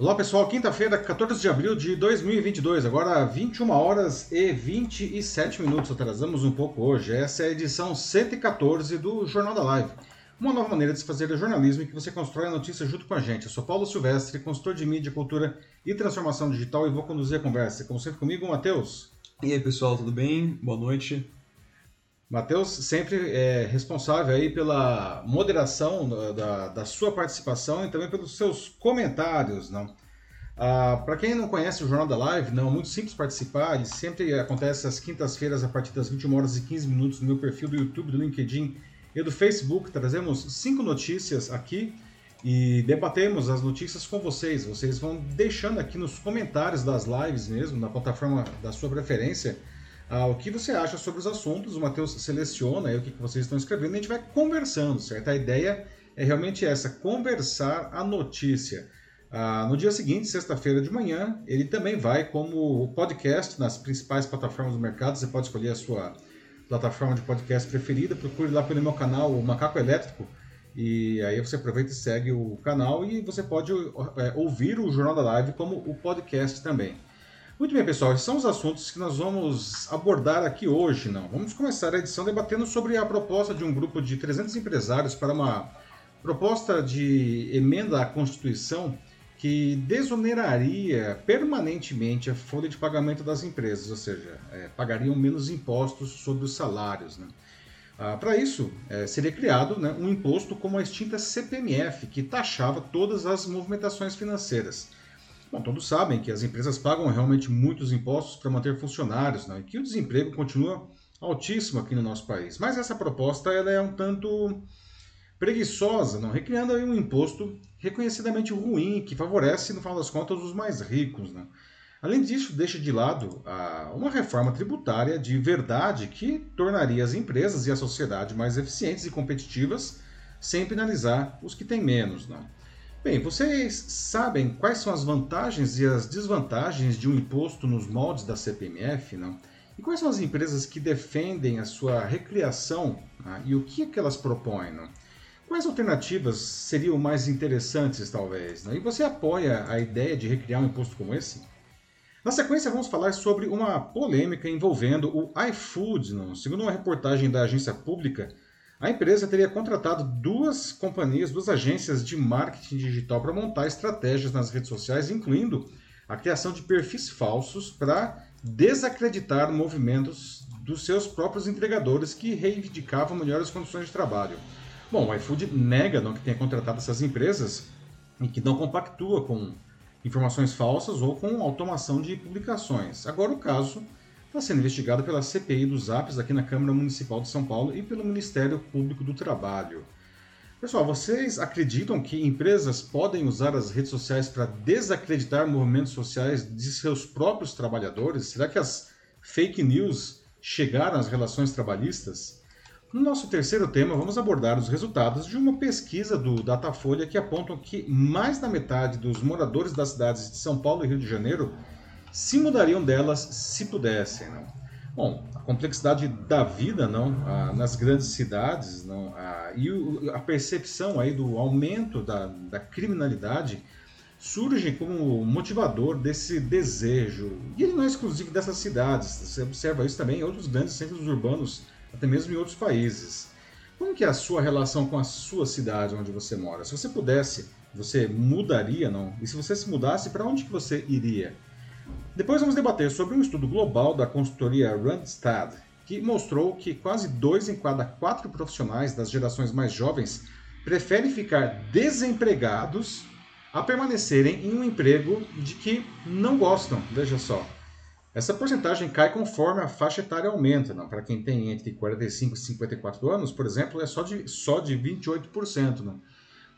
Olá pessoal, quinta-feira, 14 de abril de 2022, agora 21 horas e 27 minutos, atrasamos um pouco hoje. Essa é a edição 114 do Jornal da Live, uma nova maneira de se fazer jornalismo em que você constrói a notícia junto com a gente. Eu sou Paulo Silvestre, consultor de mídia, cultura e transformação digital e vou conduzir a conversa. Como sempre comigo, Matheus. E aí pessoal, tudo bem? Boa noite. Matheus sempre é responsável aí pela moderação da, da sua participação e também pelos seus comentários, não? Ah, Para quem não conhece o Jornal da Live, não, é muito simples participar, ele sempre acontece às quintas-feiras a partir das 21 horas e 15 minutos no meu perfil do YouTube, do LinkedIn e do Facebook. Trazemos cinco notícias aqui e debatemos as notícias com vocês. Vocês vão deixando aqui nos comentários das lives mesmo, na plataforma da sua preferência, ah, o que você acha sobre os assuntos. O Matheus seleciona o que, que vocês estão escrevendo e a gente vai conversando, certo? A ideia é realmente essa, conversar a notícia. Ah, no dia seguinte, sexta-feira de manhã, ele também vai como podcast nas principais plataformas do mercado. Você pode escolher a sua plataforma de podcast preferida. Procure lá pelo meu canal, o Macaco Elétrico. E aí você aproveita e segue o canal e você pode é, ouvir o Jornal da Live como o podcast também. Muito bem, pessoal, esses são os assuntos que nós vamos abordar aqui hoje. Não? Vamos começar a edição debatendo sobre a proposta de um grupo de 300 empresários para uma proposta de emenda à Constituição que desoneraria permanentemente a folha de pagamento das empresas, ou seja, é, pagariam menos impostos sobre os salários. Né? Ah, para isso, é, seria criado né, um imposto como a extinta CPMF, que taxava todas as movimentações financeiras. Bom, todos sabem que as empresas pagam realmente muitos impostos para manter funcionários, né? e que o desemprego continua altíssimo aqui no nosso país. Mas essa proposta ela é um tanto preguiçosa, não recriando um imposto reconhecidamente ruim que favorece, no final das contas, os mais ricos. Né? Além disso, deixa de lado a, uma reforma tributária de verdade que tornaria as empresas e a sociedade mais eficientes e competitivas, sem penalizar os que têm menos. Não? Bem, vocês sabem quais são as vantagens e as desvantagens de um imposto nos moldes da CPMF, não? E quais são as empresas que defendem a sua recriação né? e o que, é que elas propõem? Não? Quais alternativas seriam mais interessantes, talvez? E você apoia a ideia de recriar um imposto como esse? Na sequência, vamos falar sobre uma polêmica envolvendo o iFood. Não? Segundo uma reportagem da agência pública, a empresa teria contratado duas companhias, duas agências de marketing digital para montar estratégias nas redes sociais, incluindo a criação de perfis falsos para desacreditar movimentos dos seus próprios entregadores que reivindicavam melhores condições de trabalho. Bom, o iFood nega não, que tenha contratado essas empresas e que não compactua com informações falsas ou com automação de publicações. Agora o caso está sendo investigado pela CPI dos apps aqui na Câmara Municipal de São Paulo e pelo Ministério Público do Trabalho. Pessoal, vocês acreditam que empresas podem usar as redes sociais para desacreditar movimentos sociais de seus próprios trabalhadores? Será que as fake news chegaram às relações trabalhistas? No nosso terceiro tema, vamos abordar os resultados de uma pesquisa do Datafolha que apontam que mais da metade dos moradores das cidades de São Paulo e Rio de Janeiro se mudariam delas se pudessem. Não? Bom, a complexidade da vida não ah, nas grandes cidades não ah, e o, a percepção aí do aumento da, da criminalidade surge como motivador desse desejo. E ele não é exclusivo dessas cidades, você observa isso também em outros grandes centros urbanos, até mesmo em outros países. Como que é a sua relação com a sua cidade onde você mora? Se você pudesse, você mudaria, não? E se você se mudasse, para onde que você iria? Depois vamos debater sobre um estudo global da consultoria Randstad, que mostrou que quase dois em cada quatro profissionais das gerações mais jovens preferem ficar desempregados a permanecerem em um emprego de que não gostam. Veja só. Essa porcentagem cai conforme a faixa etária aumenta. Para quem tem entre 45 e 54 anos, por exemplo, é só de, só de 28%. Não?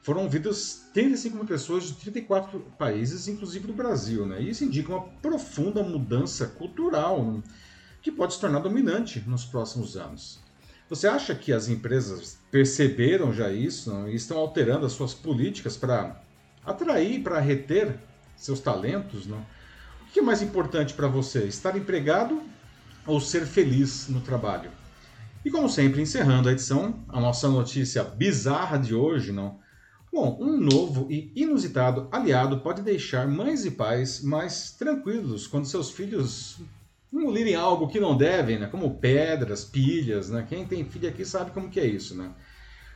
Foram ouvidas 35 mil pessoas de 34 países, inclusive do Brasil. Né? E isso indica uma profunda mudança cultural né? que pode se tornar dominante nos próximos anos. Você acha que as empresas perceberam já isso não? e estão alterando as suas políticas para atrair, para reter seus talentos? Não? O que é mais importante para você, estar empregado ou ser feliz no trabalho? E como sempre, encerrando a edição, a nossa notícia bizarra de hoje, não? Bom, um novo e inusitado aliado pode deixar mães e pais mais tranquilos quando seus filhos engolirem algo que não devem, né? como pedras, pilhas. Né? Quem tem filho aqui sabe como que é isso. Né?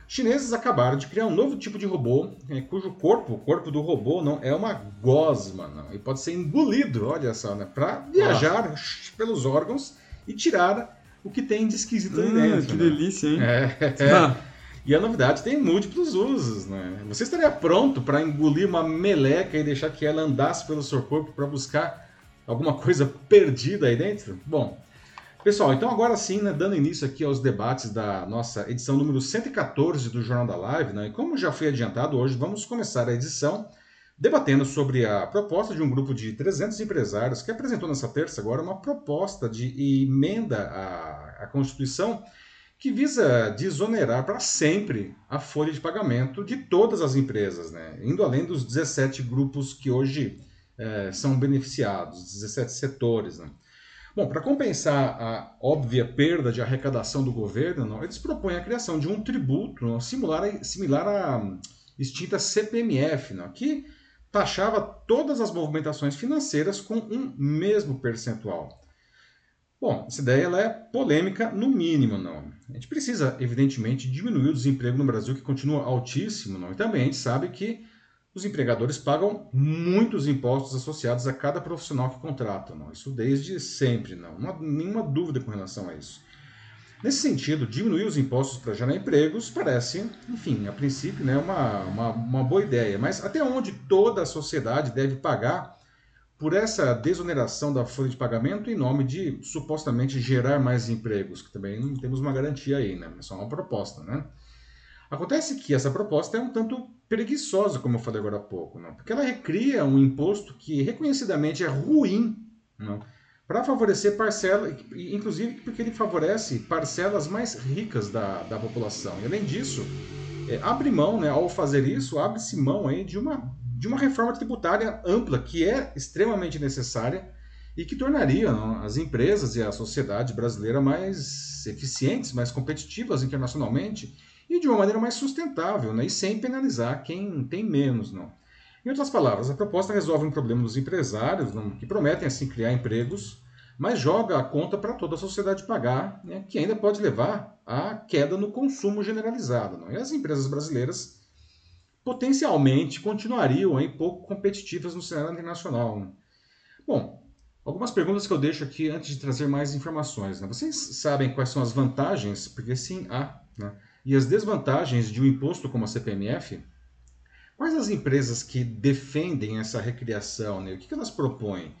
Chineses acabaram de criar um novo tipo de robô, né, cujo corpo, o corpo do robô, não é uma gosma, não, e pode ser engolido, olha só, né, para viajar pelos órgãos e tirar o que tem de esquisito ali Ah, dentro. que né? delícia, hein? É, é. E a novidade tem múltiplos usos, né? Você estaria pronto para engolir uma meleca e deixar que ela andasse pelo seu corpo para buscar alguma coisa perdida aí dentro? Bom, pessoal, então agora sim, né, dando início aqui aos debates da nossa edição número 114 do Jornal da Live, né? E como já foi adiantado hoje, vamos começar a edição debatendo sobre a proposta de um grupo de 300 empresários que apresentou nessa terça agora uma proposta de emenda à, à Constituição que visa desonerar para sempre a folha de pagamento de todas as empresas, né? indo além dos 17 grupos que hoje eh, são beneficiados, 17 setores. Né? Bom, para compensar a óbvia perda de arrecadação do governo, não, eles propõem a criação de um tributo não, similar, a, similar à extinta CPMF, não, que taxava todas as movimentações financeiras com um mesmo percentual. Bom, essa ideia ela é polêmica no mínimo, não. A gente precisa, evidentemente, diminuir o desemprego no Brasil, que continua altíssimo, não. E também a gente sabe que os empregadores pagam muitos impostos associados a cada profissional que contratam, não. Isso desde sempre, não. Não há nenhuma dúvida com relação a isso. Nesse sentido, diminuir os impostos para gerar empregos parece, enfim, a princípio, né, uma, uma, uma boa ideia. Mas até onde toda a sociedade deve pagar por essa desoneração da folha de pagamento em nome de supostamente gerar mais empregos, que também não temos uma garantia aí, né? É só uma proposta, né? Acontece que essa proposta é um tanto preguiçosa, como eu falei agora há pouco, não? porque ela recria um imposto que reconhecidamente é ruim para favorecer parcelas, inclusive porque ele favorece parcelas mais ricas da, da população. E além disso, é, abre mão, né, ao fazer isso, abre-se mão aí de uma de uma reforma tributária ampla que é extremamente necessária e que tornaria as empresas e a sociedade brasileira mais eficientes, mais competitivas internacionalmente e de uma maneira mais sustentável, né, e sem penalizar quem tem menos. Não. Em outras palavras, a proposta resolve um problema dos empresários, não, que prometem assim criar empregos, mas joga a conta para toda a sociedade pagar, né, que ainda pode levar à queda no consumo generalizado. Não. E as empresas brasileiras potencialmente continuariam aí pouco competitivas no cenário internacional. Bom, algumas perguntas que eu deixo aqui antes de trazer mais informações. Né? Vocês sabem quais são as vantagens, porque sim há, né? e as desvantagens de um imposto como a CPMF? Quais as empresas que defendem essa recriação? Né? O que elas propõem?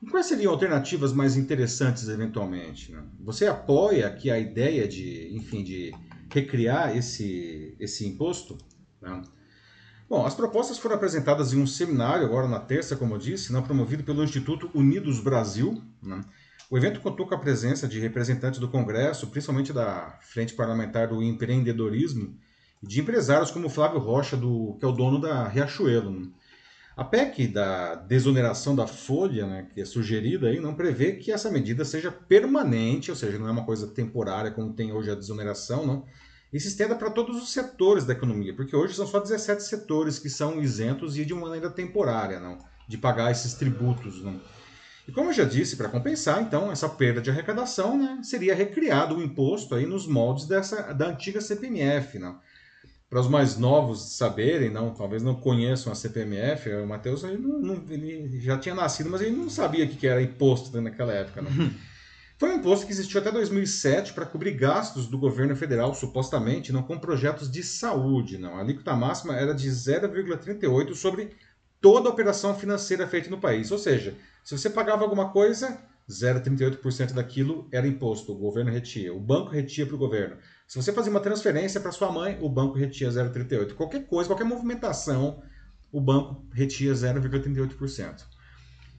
E quais seriam alternativas mais interessantes eventualmente? Né? Você apoia aqui a ideia de, enfim, de recriar esse, esse imposto? Né? Bom, as propostas foram apresentadas em um seminário agora na terça, como eu disse, né, promovido pelo Instituto Unidos Brasil. Né. O evento contou com a presença de representantes do Congresso, principalmente da Frente Parlamentar do Empreendedorismo, e de empresários como Flávio Rocha, do, que é o dono da Riachuelo. Né. A PEC da desoneração da folha, né, que é sugerida aí, não prevê que essa medida seja permanente, ou seja, não é uma coisa temporária como tem hoje a desoneração, não e se estenda para todos os setores da economia, porque hoje são só 17 setores que são isentos e de uma maneira temporária, não, de pagar esses tributos. Não. E como eu já disse, para compensar, então, essa perda de arrecadação, né, seria recriado o imposto aí nos moldes dessa, da antiga CPMF. Não. Para os mais novos saberem, não, talvez não conheçam a CPMF, o Matheus não, não, já tinha nascido, mas ele não sabia o que era imposto naquela época. Não. Foi um imposto que existiu até 2007 para cobrir gastos do governo federal, supostamente, não com projetos de saúde. Não. A alíquota máxima era de 0,38 sobre toda a operação financeira feita no país. Ou seja, se você pagava alguma coisa, 0,38% daquilo era imposto, o governo retia, o banco retia para o governo. Se você fazia uma transferência para sua mãe, o banco retia 0,38. Qualquer coisa, qualquer movimentação, o banco retia 0,38%.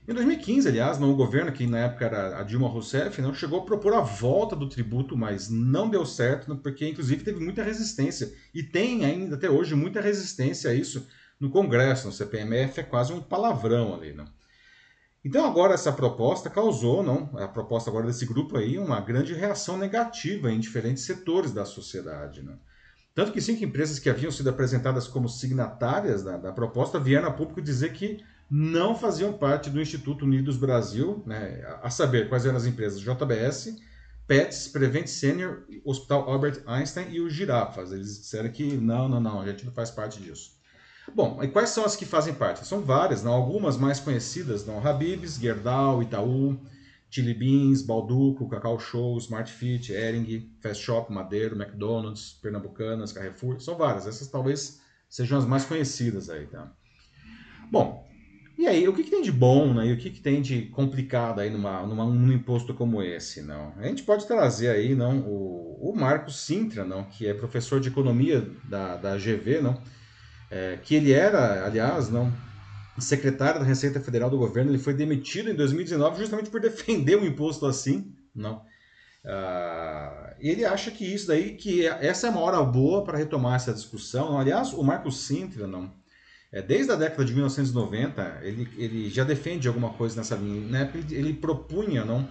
Em 2015, aliás, não, o governo, que na época era a Dilma Rousseff, não chegou a propor a volta do tributo, mas não deu certo, porque inclusive teve muita resistência. E tem ainda até hoje muita resistência a isso no Congresso. No CPMF é quase um palavrão ali. Não? Então agora essa proposta causou, não, a proposta agora desse grupo aí, uma grande reação negativa em diferentes setores da sociedade. Não? Tanto que cinco empresas que haviam sido apresentadas como signatárias da, da proposta vieram a público dizer que não faziam parte do Instituto Unidos Brasil, né, a saber, quais eram as empresas JBS, Pets, Prevent Senior, Hospital Albert Einstein e o Girafas. Eles disseram que não, não, não, a gente não faz parte disso. Bom, e quais são as que fazem parte? São várias, não? algumas mais conhecidas, não? Habib's, Gerdau, Itaú, Chili Beans, Balduco, Cacau Show, Smart Fit, Ering, Fast Shop, Madeiro, McDonald's, Pernambucanas, Carrefour, são várias. Essas talvez sejam as mais conhecidas aí, tá? Bom, e aí, o que, que tem de bom, né? E o que, que tem de complicado aí numa, numa, num imposto como esse, não? A gente pode trazer aí, não, o, o Marcos Sintra, não, que é professor de economia da, da GV, não, é, que ele era, aliás, não, secretário da Receita Federal do governo, ele foi demitido em 2019 justamente por defender um imposto assim, não? Uh, ele acha que isso daí, que essa é uma hora boa para retomar essa discussão. Aliás, o Marcos Sintra, não, é, desde a década de 1990, ele, ele já defende alguma coisa nessa linha. Na época, ele, ele propunha não,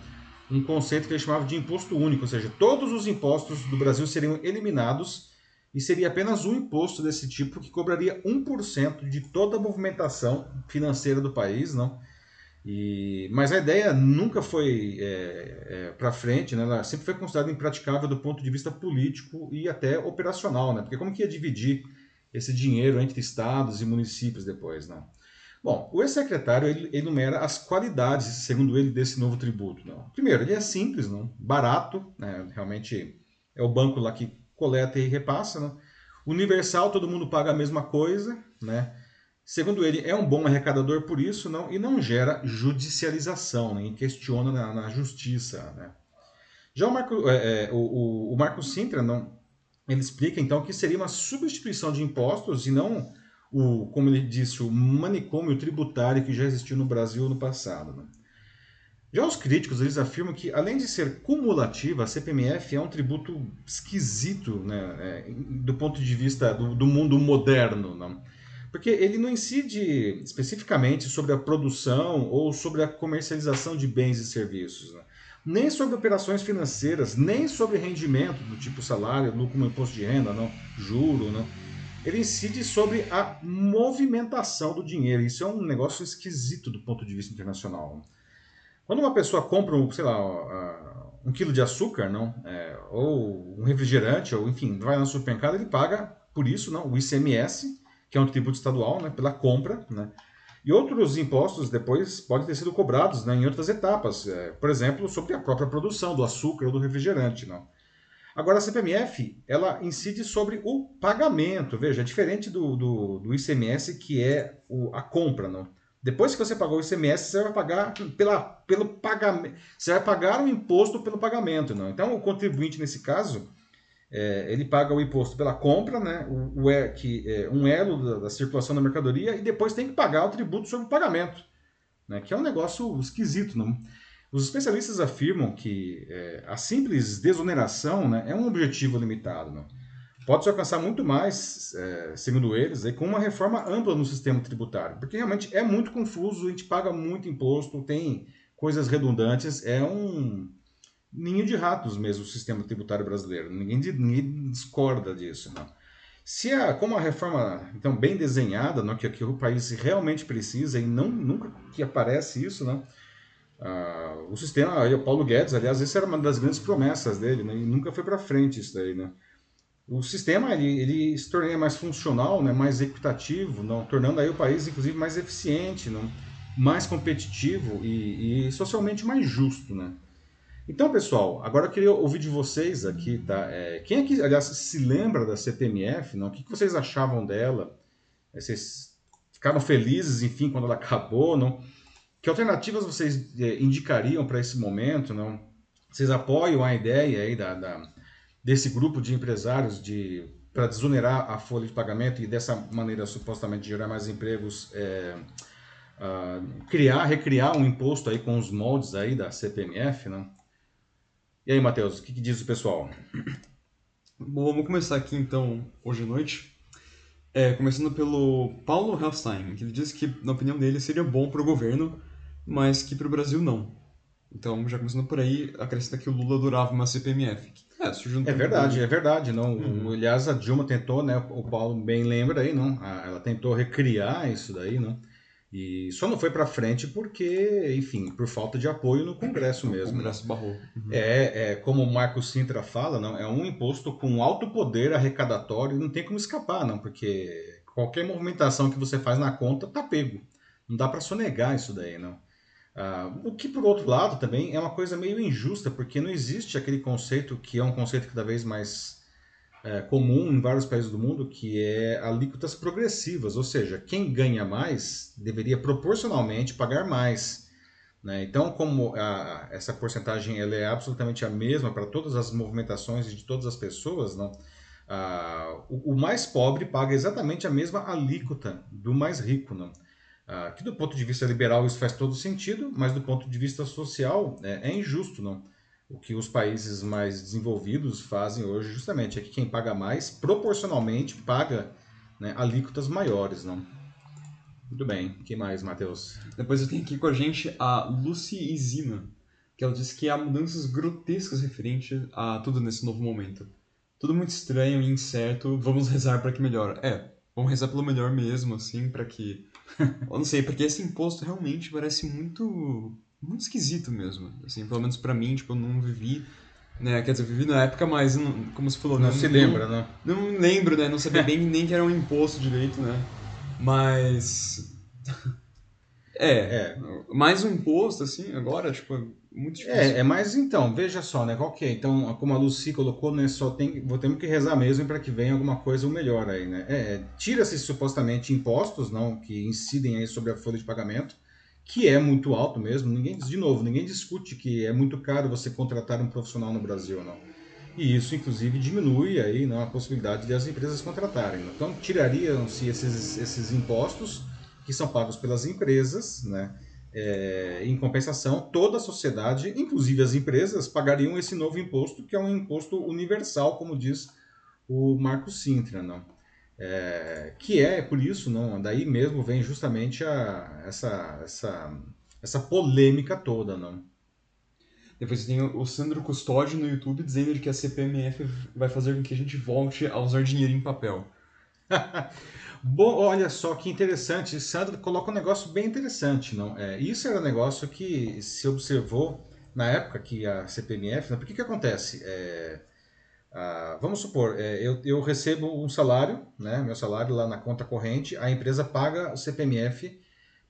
um conceito que ele chamava de imposto único, ou seja, todos os impostos do Brasil seriam eliminados e seria apenas um imposto desse tipo que cobraria 1% de toda a movimentação financeira do país, não? E, mas a ideia nunca foi é, é, para frente, né? ela sempre foi considerada impraticável do ponto de vista político e até operacional, né? porque como que ia dividir esse dinheiro entre estados e municípios depois, não? Bom, o ex-secretário enumera as qualidades, segundo ele, desse novo tributo. Não? Primeiro, ele é simples, não? barato, né? realmente é o banco lá que coleta e repassa. Né? Universal, todo mundo paga a mesma coisa. Né? Segundo ele, é um bom arrecadador por isso não? e não gera judicialização, e questiona na, na justiça. Né? Já o Marco, é, é, o, o, Marco Sintra não, ele explica então que seria uma substituição de impostos e não o, como ele disse, o manicômio tributário que já existiu no Brasil no passado. Né? Já os críticos eles afirmam que, além de ser cumulativa, a CPMF é um tributo esquisito né, é, do ponto de vista do, do mundo moderno. Né? Porque ele não incide especificamente sobre a produção ou sobre a comercialização de bens e serviços. Né? Nem sobre operações financeiras, nem sobre rendimento do tipo salário, lucro no imposto de renda, não, juro, não. Ele incide sobre a movimentação do dinheiro. Isso é um negócio esquisito do ponto de vista internacional. Quando uma pessoa compra, sei lá, um quilo de açúcar, não, é, ou um refrigerante, ou enfim, vai na supermercado, ele paga por isso, não, o ICMS, que é um tributo estadual, né, pela compra, né, e outros impostos depois podem ter sido cobrados né, em outras etapas, é, por exemplo, sobre a própria produção do açúcar ou do refrigerante. Não? Agora, a CPMF ela incide sobre o pagamento. Veja, é diferente do, do, do ICMS, que é o, a compra. Não? Depois que você pagou o ICMS, você vai pagar pela, pelo pagamento. Você vai pagar o imposto pelo pagamento. Não? Então, o contribuinte, nesse caso, é, ele paga o imposto pela compra, né, o, o que é um elo da, da, circulação da mercadoria, e depois tem que pagar o tributo sobre o pagamento, né, que é um negócio esquisito. Não? Os especialistas afirmam que é, a simples desoneração né, é um objetivo limitado. Não? Pode-se alcançar muito mais, é, segundo eles, com uma reforma ampla no sistema tributário, porque realmente é muito confuso, a gente paga muito imposto, tem coisas redundantes, é um ninho de ratos mesmo o sistema tributário brasileiro. Ninguém, ninguém discorda disso. Não. Se a, como a reforma então bem desenhada, não, que, que o país realmente precisa e não nunca que aparece isso, não, uh, o sistema, aí, o Paulo Guedes, aliás, essa era uma das grandes promessas dele, né, e nunca foi para frente isso daí, né. O sistema ele, ele se tornaria mais funcional, né, mais equitativo, não, tornando aí o país inclusive mais eficiente, não, mais competitivo e, e socialmente mais justo, né. Então, pessoal, agora eu queria ouvir de vocês aqui, tá? É, quem é que, aliás, se lembra da CPMF, não? O que, vocês achavam dela? É, vocês ficaram felizes, enfim, quando ela acabou, não? Que alternativas vocês é, indicariam para esse momento, não? Vocês apoiam a ideia aí da, da desse grupo de empresários de para desonerar a folha de pagamento e dessa maneira supostamente gerar mais empregos, é, uh, criar, recriar um imposto aí com os moldes aí da CPMF, não? E aí, Matheus, o que, que, diz o pessoal? Bom, vamos começar aqui então, hoje à noite. É, começando pelo Paulo Helfstein, que ele diz que, na opinião dele, seria bom para o governo, mas que para o Brasil não. Então, já começando por aí, acrescenta que o Lula adorava uma CPMF. É, é verdade, é verdade. Não, uhum. Aliás, a Dilma tentou, né? O Paulo bem lembra aí, não? Ela tentou recriar isso daí, não? E só não foi para frente porque, enfim, por falta de apoio no Congresso mesmo. O Congresso barrou. Uhum. É, é, como o Marco Sintra fala, não, é um imposto com alto poder arrecadatório e não tem como escapar, não, porque qualquer movimentação que você faz na conta tá pego. Não dá para sonegar isso daí, não. Ah, o que, por outro lado, também é uma coisa meio injusta, porque não existe aquele conceito que é um conceito cada vez mais é, comum em vários países do mundo, que é alíquotas progressivas, ou seja, quem ganha mais deveria proporcionalmente pagar mais. Né? Então, como a, essa porcentagem ela é absolutamente a mesma para todas as movimentações de todas as pessoas? Ah, o, o, mais pobre paga exatamente a mesma alíquota do mais rico. Não? Ah, que do ponto de vista liberal isso faz todo sentido, mas do ponto de vista social é, é injusto. Não? O que os países mais desenvolvidos fazem hoje justamente é que quem paga mais, proporcionalmente, paga né, alíquotas maiores, não? Muito bem. Que mais, Matheus? Depois eu tenho aqui com a gente a Lucy Izina, que ela disse que há mudanças grotescas referente a tudo nesse novo momento. Tudo muito estranho e incerto, vamos rezar para que melhore. É, vamos rezar pelo melhor mesmo, assim, para que... eu não sei, porque esse imposto realmente parece muito muito esquisito mesmo. Assim, pelo menos para mim, tipo, eu não vivi, né? Quer dizer, eu vivi na época, mas não, como você falou, não, não se lembra, não, né? Não lembro, né? Não sabia bem nem que era um imposto direito, né? Mas é, é, mais um imposto assim, agora, tipo, muito difícil. É, é mais então, veja só, né? Qual que é? Então, como a Lucy colocou, né, só tem, vou ter que rezar mesmo para que venha alguma coisa melhor aí, né? É, tira-se supostamente impostos, não, que incidem aí sobre a folha de pagamento que é muito alto mesmo. Ninguém, de novo, ninguém discute que é muito caro você contratar um profissional no Brasil, não. E isso, inclusive, diminui aí não, a possibilidade de as empresas contratarem. Então, tirariam-se esses, esses impostos que são pagos pelas empresas, né? É, em compensação, toda a sociedade, inclusive as empresas, pagariam esse novo imposto, que é um imposto universal, como diz o Marco Sintra. Não? É, que é por isso, não, daí mesmo vem justamente a, essa, essa, essa polêmica toda, não. Depois tem o Sandro Custódio no YouTube dizendo que a CPMF vai fazer com que a gente volte a usar dinheiro em papel. Bom, olha só que interessante. Sandro coloca um negócio bem interessante, não? É, isso era um negócio que se observou na época que a CPMF, não, porque que acontece? É, ah, vamos supor, é, eu, eu recebo um salário, né, meu salário lá na conta corrente, a empresa paga o CPMF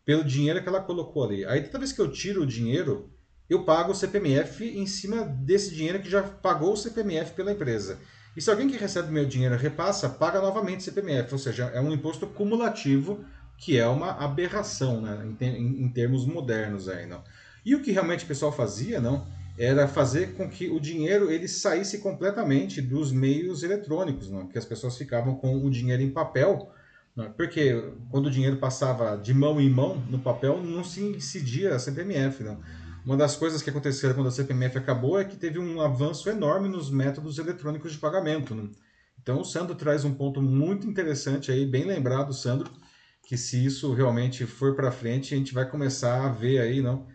pelo dinheiro que ela colocou ali. Aí toda vez que eu tiro o dinheiro, eu pago o CPMF em cima desse dinheiro que já pagou o CPMF pela empresa. E se alguém que recebe meu dinheiro repassa, paga novamente o CPMF, ou seja, é um imposto cumulativo que é uma aberração né, em, em, termos modernos aí, não. E o que realmente o pessoal fazia, não, era fazer com que o dinheiro ele saísse completamente dos meios eletrônicos, não? que as pessoas ficavam com o dinheiro em papel, não? porque quando o dinheiro passava de mão em mão no papel não se incidia a CPMF. Não? Uma das coisas que aconteceram quando a CPMF acabou é que teve um avanço enorme nos métodos eletrônicos de pagamento. Não? Então o Sandro traz um ponto muito interessante aí, bem lembrado, Sandro, que se isso realmente for para frente, a gente vai começar a ver aí, não?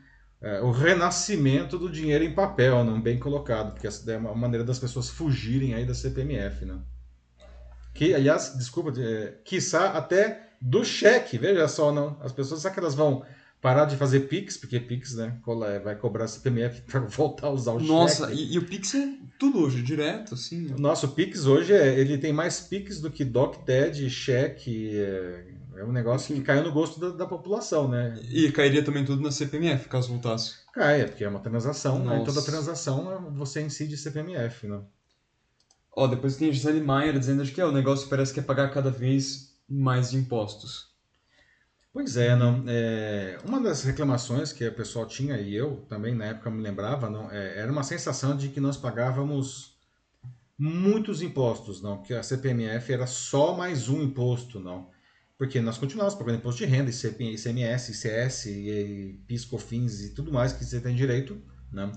É, o renascimento do dinheiro em papel, não bem colocado, porque essa é uma maneira das pessoas fugirem aí da CPMF, né? Que, aliás, desculpa, é, quiçá até do cheque, veja só, não. As pessoas, será que elas vão parar de fazer Pix, porque Pix, né, vai cobrar CPMF para voltar a usar o Nossa, cheque. Nossa, e, e, o Pix é tudo hoje, direto, assim. Nossa, o Pix hoje, é, ele tem mais Pix do que Doc, TED, cheque, é, é um negócio que caiu no gosto da, da, população, né? E cairia também tudo na CPMF, caso voltasse. Cai, é, porque é uma transação, né? E toda transação você incide CPMF, né? Ó, depois tem a Gisele Maier dizendo que é, o negócio parece que é pagar cada vez mais impostos. Pois é, não. É, uma das reclamações que o pessoal tinha, e eu também na época me lembrava, não, é, era uma sensação de que nós pagávamos muitos impostos, não, que a CPMF era só mais um imposto, não. Porque nós continuamos pagando imposto de renda, ICMS, ICS, PIS, COFINS e tudo mais que você tem direito. Né?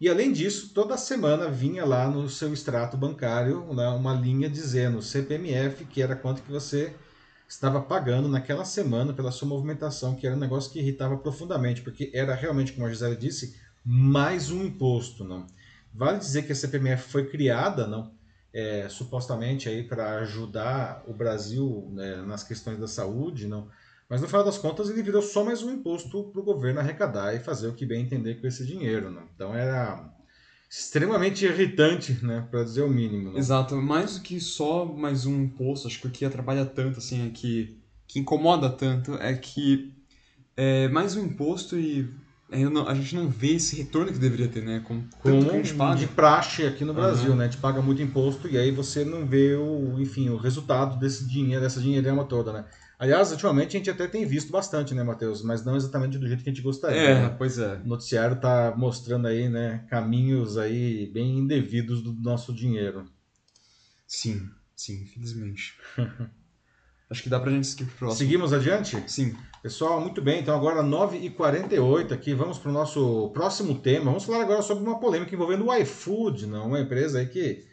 E além disso, toda semana vinha lá no seu extrato bancário né, uma linha dizendo CPMF, que era quanto que você estava pagando naquela semana pela sua movimentação, que era um negócio que irritava profundamente, porque era realmente, como a Gisele disse, mais um imposto, não. Vale dizer que a CPMF foi criada, não, é, supostamente aí para ajudar o Brasil né, nas questões da saúde, não. Mas no final das contas ele virou só mais um imposto para o governo arrecadar e fazer o que bem entender com esse dinheiro, não. Então era extremamente irritante, né, para dizer o mínimo. Não? Exato, mais do que só mais um imposto, acho que o que atrapalha tanto, assim, é que, que incomoda tanto, é que é mais um imposto e não, a gente não vê esse retorno que deveria ter, né? Com Como que a gente paga. de praxe aqui no Brasil, uhum. né? A gente paga muito imposto e aí você não vê o, enfim, o resultado desse dinheiro, dessa dinheirama toda, né? Aliás, ultimamente a gente até tem visto bastante, né, Matheus? Mas não exatamente do jeito que a gente gostaria. É, né? pois é. O noticiário tá mostrando aí, né, caminhos aí bem indevidos do nosso dinheiro. Sim, sim, infelizmente. Acho que dá pra gente seguir pro próximo. Seguimos adiante? Sim. Pessoal, muito bem. Então agora 9h48 aqui, vamos para o nosso próximo tema. Vamos falar agora sobre uma polêmica envolvendo o iFood, não? uma empresa aí que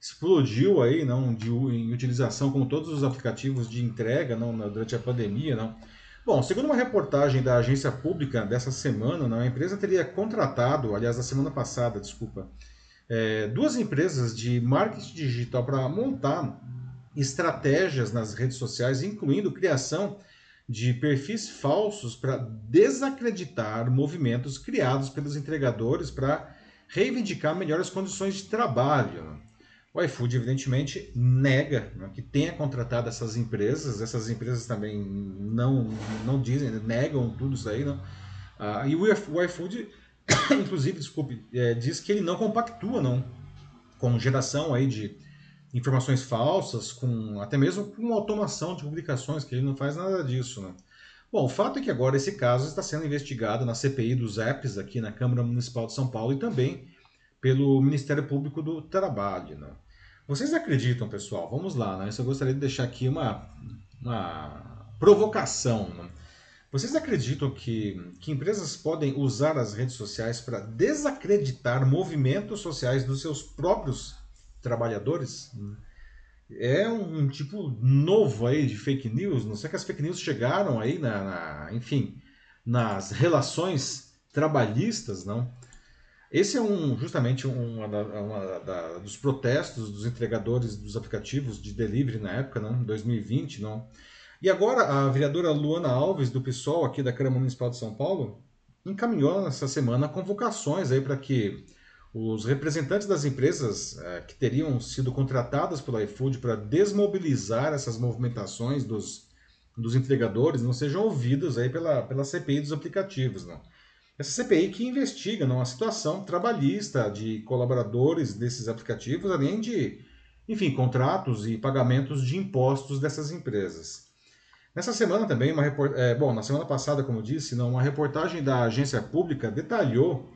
explodiu aí, não, de, em utilização como todos os aplicativos de entrega não, durante a pandemia, não. Bom, segundo uma reportagem da agência pública dessa semana, não, a empresa teria contratado, aliás, da semana passada, desculpa, é, duas empresas de marketing digital para montar estratégias nas redes sociais, incluindo criação perfis falsos para desacreditar movimentos criados pelos entregadores para reivindicar melhores condições de trabalho. O iFood, evidentemente, nega né, que tenha contratado essas empresas, essas empresas também não, não dizem, negam tudo isso aí. Não? Ah, e o iFood, inclusive, desculpe, é, diz que ele não compactua não, com geração aí de informações falsas, com até mesmo com automação de publicações, que ele não faz nada disso. Né? Bom, o fato é que agora esse caso está sendo investigado na CPI dos apps aqui na Câmara Municipal de São Paulo e também pelo Ministério Público do Trabalho. Né? Vocês acreditam, pessoal? Vamos lá, né? Isso eu gostaria de deixar aqui uma, uma provocação. Né? Vocês acreditam que, que empresas podem usar as redes sociais para desacreditar movimentos sociais dos seus próprios trabalhadores. É um, um, tipo novo aí de fake news. Não sei que as fake news chegaram aí na, na enfim, nas relações trabalhistas, não? Esse é um justamente um uma da, dos protestos dos entregadores dos aplicativos de delivery na época, não? 2020, não? E agora a vereadora Luana Alves do PSOL aqui da Câmara Municipal de São Paulo encaminhou nessa semana convocações aí para que os representantes das empresas é, que teriam sido contratadas pelo iFood para desmobilizar essas movimentações dos, dos entregadores não sejam ouvidos aí pela, pela CPI dos aplicativos. Não. Essa CPI que investiga não, a situação trabalhista de colaboradores desses aplicativos, além de, enfim, contratos e pagamentos de impostos dessas empresas. Nessa semana também, uma report... É, bom, na semana passada, como disse, não, uma reportagem da agência pública detalhou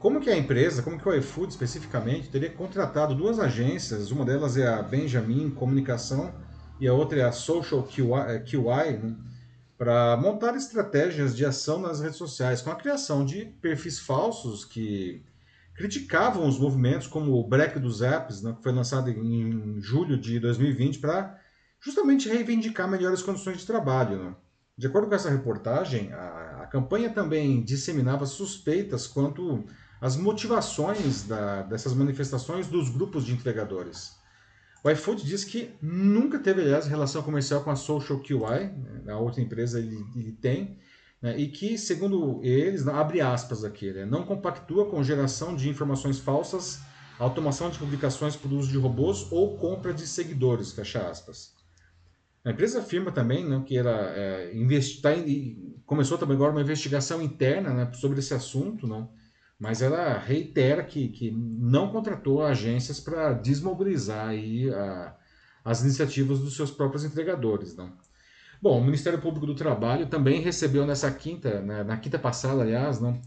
como que a empresa, como que o iFood especificamente, teria contratado duas agências, uma delas é a Benjamin Comunicação e a outra é a Social QI, QI né, para montar estratégias de ação nas redes sociais, com a criação de perfis falsos que criticavam os movimentos, como o Break dos Apps, né, que foi lançado em julho de 2020, para justamente reivindicar melhores condições de trabalho. Né. De acordo com essa reportagem, a, a campanha também disseminava suspeitas quanto as motivações da, dessas manifestações dos grupos de entregadores. O iFood diz que nunca teve, aliás, relação comercial com a Social QI, né, a outra empresa ele, ele tem, né, e que, segundo eles, abre aspas aqui, né, não compactua com geração de informações falsas, automação de publicações por uso de robôs ou compra de seguidores, fecha aspas. A empresa afirma também né, que ela é, tá começou também agora uma investigação interna né, sobre esse assunto, não, mas ela reitera que, que não contratou agências para desmobilizar aí a, as iniciativas dos seus próprios entregadores. Não? Bom, o Ministério Público do Trabalho também recebeu nessa quinta, né, na quinta passada, aliás, não,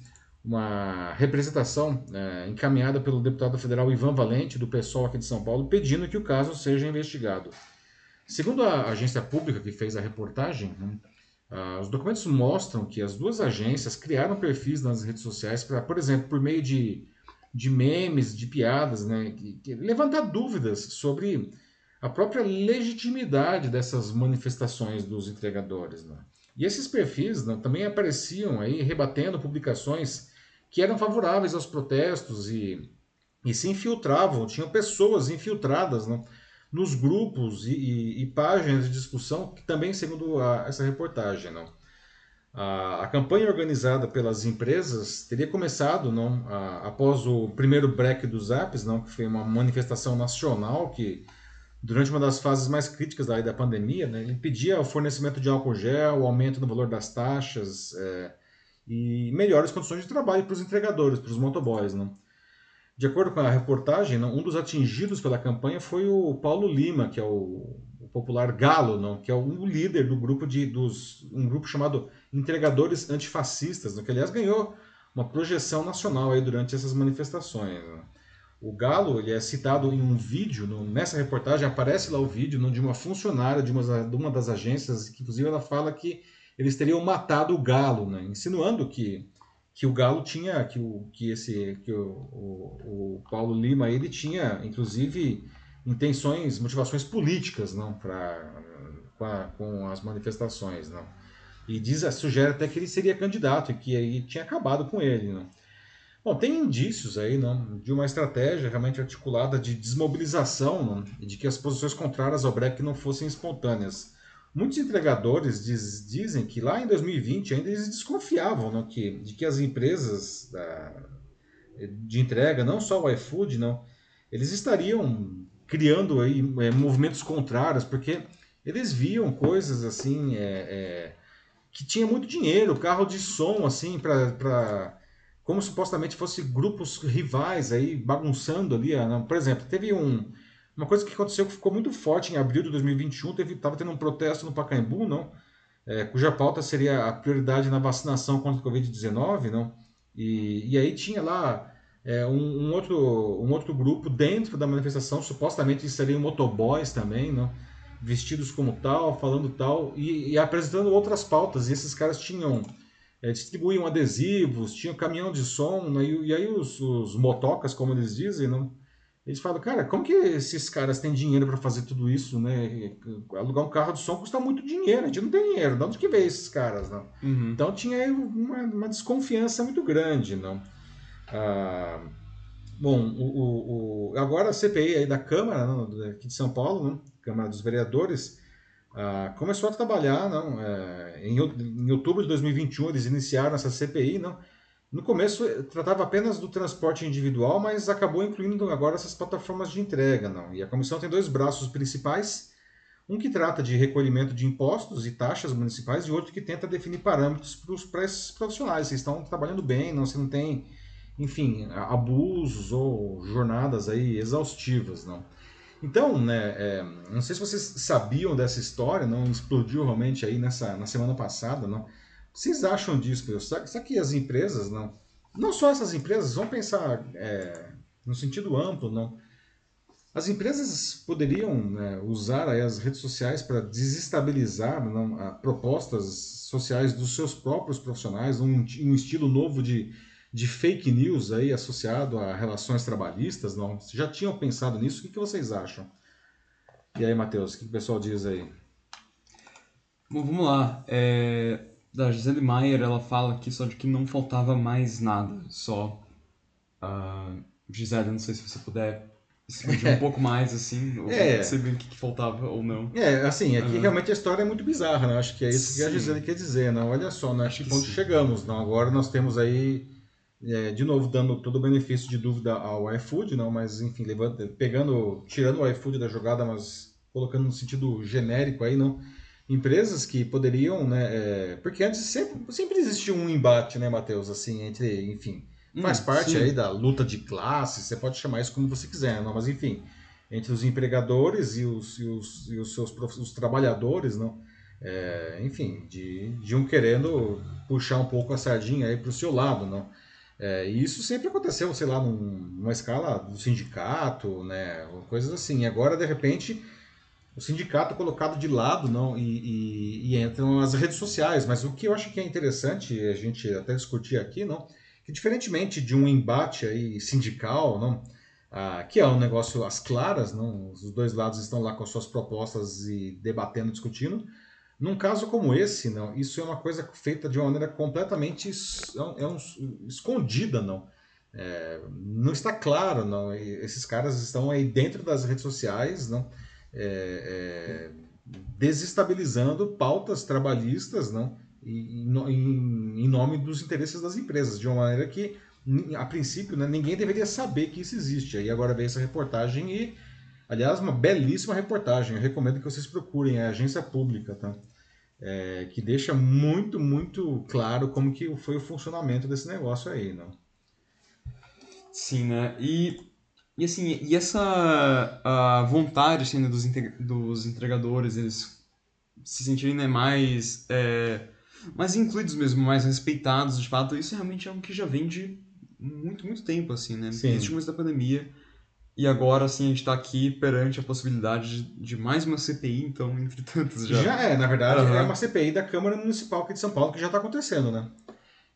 uma representação né, encaminhada pelo deputado federal Ivan Valente, do PSOL aqui de São Paulo, pedindo que o caso seja investigado. Segundo a agência pública que fez a reportagem, Uh, os documentos mostram que as duas agências criaram perfis nas redes sociais para, por exemplo, por meio de, de memes, de piadas, né, que, que levantar dúvidas sobre a própria legitimidade dessas manifestações dos entregadores. Né? E esses perfis né, também apareciam aí rebatendo publicações que eram favoráveis aos protestos e, e se infiltravam, tinham pessoas infiltradas né, nos grupos e, e, e, páginas de discussão, que também, segundo a, essa reportagem, não. A, a, campanha organizada pelas empresas teria começado não, a, após o primeiro break dos apps, não, que foi uma manifestação nacional que, durante uma das fases mais críticas da, da pandemia, né, ele pedia o fornecimento de álcool gel, o aumento no valor das taxas é, e melhores condições de trabalho para os entregadores, para os motoboys. Não. De acordo com a reportagem, não, um dos atingidos pela campanha foi o Paulo Lima, que é o, popular Galo, não, que é o líder do grupo de dos, um grupo chamado entregadores antifascistas, né, que aliás ganhou uma projeção nacional aí durante essas manifestações. Né. O Galo ele é citado em um vídeo, nessa reportagem aparece lá o vídeo no, de uma funcionária de uma, de uma das agências, que inclusive ela fala que eles teriam matado o Galo, né, insinuando que, que o Galo tinha, que, o, que, esse, que o, o, o Paulo Lima ele tinha, inclusive, intenções, motivações políticas não, pra, com, as manifestações. Não. E diz, sugere até que ele seria candidato e que aí tinha acabado com ele. Né? Bom, tem indícios aí não, de uma estratégia realmente articulada de desmobilização não, e de que as posições contrárias ao break não fossem espontâneas. Muitos entregadores diz, dizem que lá em 2020 ainda eles desconfiavam não, que, de que as empresas da, de entrega, não só o iFood, não, eles estariam criando aí é, movimentos contrários, porque eles viam coisas assim é, é, que tinha muito dinheiro, carro de som, assim, para. Como supostamente fosse grupos rivais aí bagunçando ali. Ah, por exemplo, teve um, uma coisa que aconteceu que ficou muito forte em abril de 2021, teve, tava tendo um protesto no Pacaembu, não? É, cuja pauta seria a prioridade na vacinação contra o Covid-19, não? E, e aí tinha lá é, um, um, outro, um outro grupo dentro da manifestação, supostamente seriam motoboys também, não? vestidos como tal, falando tal, e, e apresentando outras pautas. E esses caras tinham. É, distribuíam adesivos, tinham caminhão de som, né? e, e, aí os, os, motocas, como eles dizem, não, eles falam, cara, como que esses caras têm dinheiro para fazer tudo isso, né? Alugar um carro de som custa muito dinheiro, a gente não tem dinheiro, de onde que veio esses caras, não? Uhum. Então tinha uma, uma, desconfiança muito grande, não? Ah, bom, o, o, o, agora a CPI aí da Câmara, não, aqui de São Paulo? Câmara dos Vereadores, uh, começou a trabalhar, não, uh, em, em, outubro de 2021 eles iniciaram essa CPI, não. No começo eh, tratava apenas do transporte individual, mas acabou incluindo agora essas plataformas de entrega, não. E a comissão tem dois braços principais, um que trata de recolhimento de impostos e taxas municipais e outro que tenta definir parâmetros para esses profissionais. Vocês estão trabalhando bem, não, você não tem, enfim, abusos ou jornadas aí exaustivas, não. Então, né, é, não sei se vocês sabiam dessa história, não explodiu realmente aí nessa na semana passada, não. Vocês acham disso, pessoal? Será que as empresas, não, não só essas empresas, vão pensar é, no sentido amplo, não. As empresas poderiam né, usar as redes sociais para desestabilizar não, propostas sociais dos seus próprios profissionais, um, um estilo novo de de fake news aí associado a relações trabalhistas, não? Vocês já tinham pensado nisso? O que, que vocês acham? E aí, Matheus, o que o pessoal diz aí? Bom, vamos lá. É, da Gisele Maier, ela fala aqui só de que não faltava mais nada, só. Uh, Gisele, não sei se você puder expandir um pouco mais, assim, ou é. saber o que, que, faltava ou não. É, assim, aqui uhum. realmente a história é muito bizarra, né? Acho que é isso sim. que a Gisele quer dizer, não? Olha só, né? Acho que ponto chegamos, não? Agora nós temos aí é, de novo, dando todo o benefício de dúvida ao iFood, não, mas enfim, levando, pegando, tirando o iFood da jogada, mas colocando no sentido genérico aí, não. Empresas que poderiam, né? É, porque antes sempre, sempre existiu um embate, né, Matheus, assim, entre, enfim, faz hum, parte sim. aí da luta de classes, você pode chamar isso como você quiser, não, mas enfim, entre os empregadores e os, e os, e os seus os trabalhadores, não. É, enfim, de, de um querendo puxar um pouco a sardinha aí para o seu lado, não. É, e isso sempre aconteceu, sei lá, num, numa escala do sindicato, né, coisas assim. Agora, de repente, o sindicato é colocado de lado não e, e, e, entram as redes sociais. Mas o que eu acho que é interessante a gente até discutir aqui, não, que diferentemente de um embate aí sindical, não, ah, que é um negócio às claras, não, os dois lados estão lá com as suas propostas e debatendo, discutindo. Num caso como esse, não, isso é uma coisa feita de uma maneira completamente é um- é um- escondida, não. É, não está claro, não. E Esses caras estão aí dentro das redes sociais, não, É, é, desestabilizando pautas trabalhistas, não, em, em- em nome dos interesses das empresas, de uma maneira que, a princípio, né, ninguém deveria saber que isso existe. Aí agora veio essa reportagem e, aliás, uma belíssima reportagem. Eu recomendo que vocês procurem, é a agência pública, tá? É, que deixa muito, muito claro como que foi o funcionamento desse negócio aí, não? Sim, né? E, e assim, e essa a vontade assim, né, dos, dos entregadores, eles se sentirem né, mais, é, mais incluídos mesmo, mais respeitados, de fato, isso realmente é algo que já vem de muito, muito tempo, assim, né? Sim. Desde o começo da pandemia. E agora, assim, a gente tá aqui perante a possibilidade de, de mais uma CPI, então, entre tantas já. Já, é, na verdade, Aham. é uma CPI da Câmara Municipal aqui de São Paulo que já está acontecendo, né?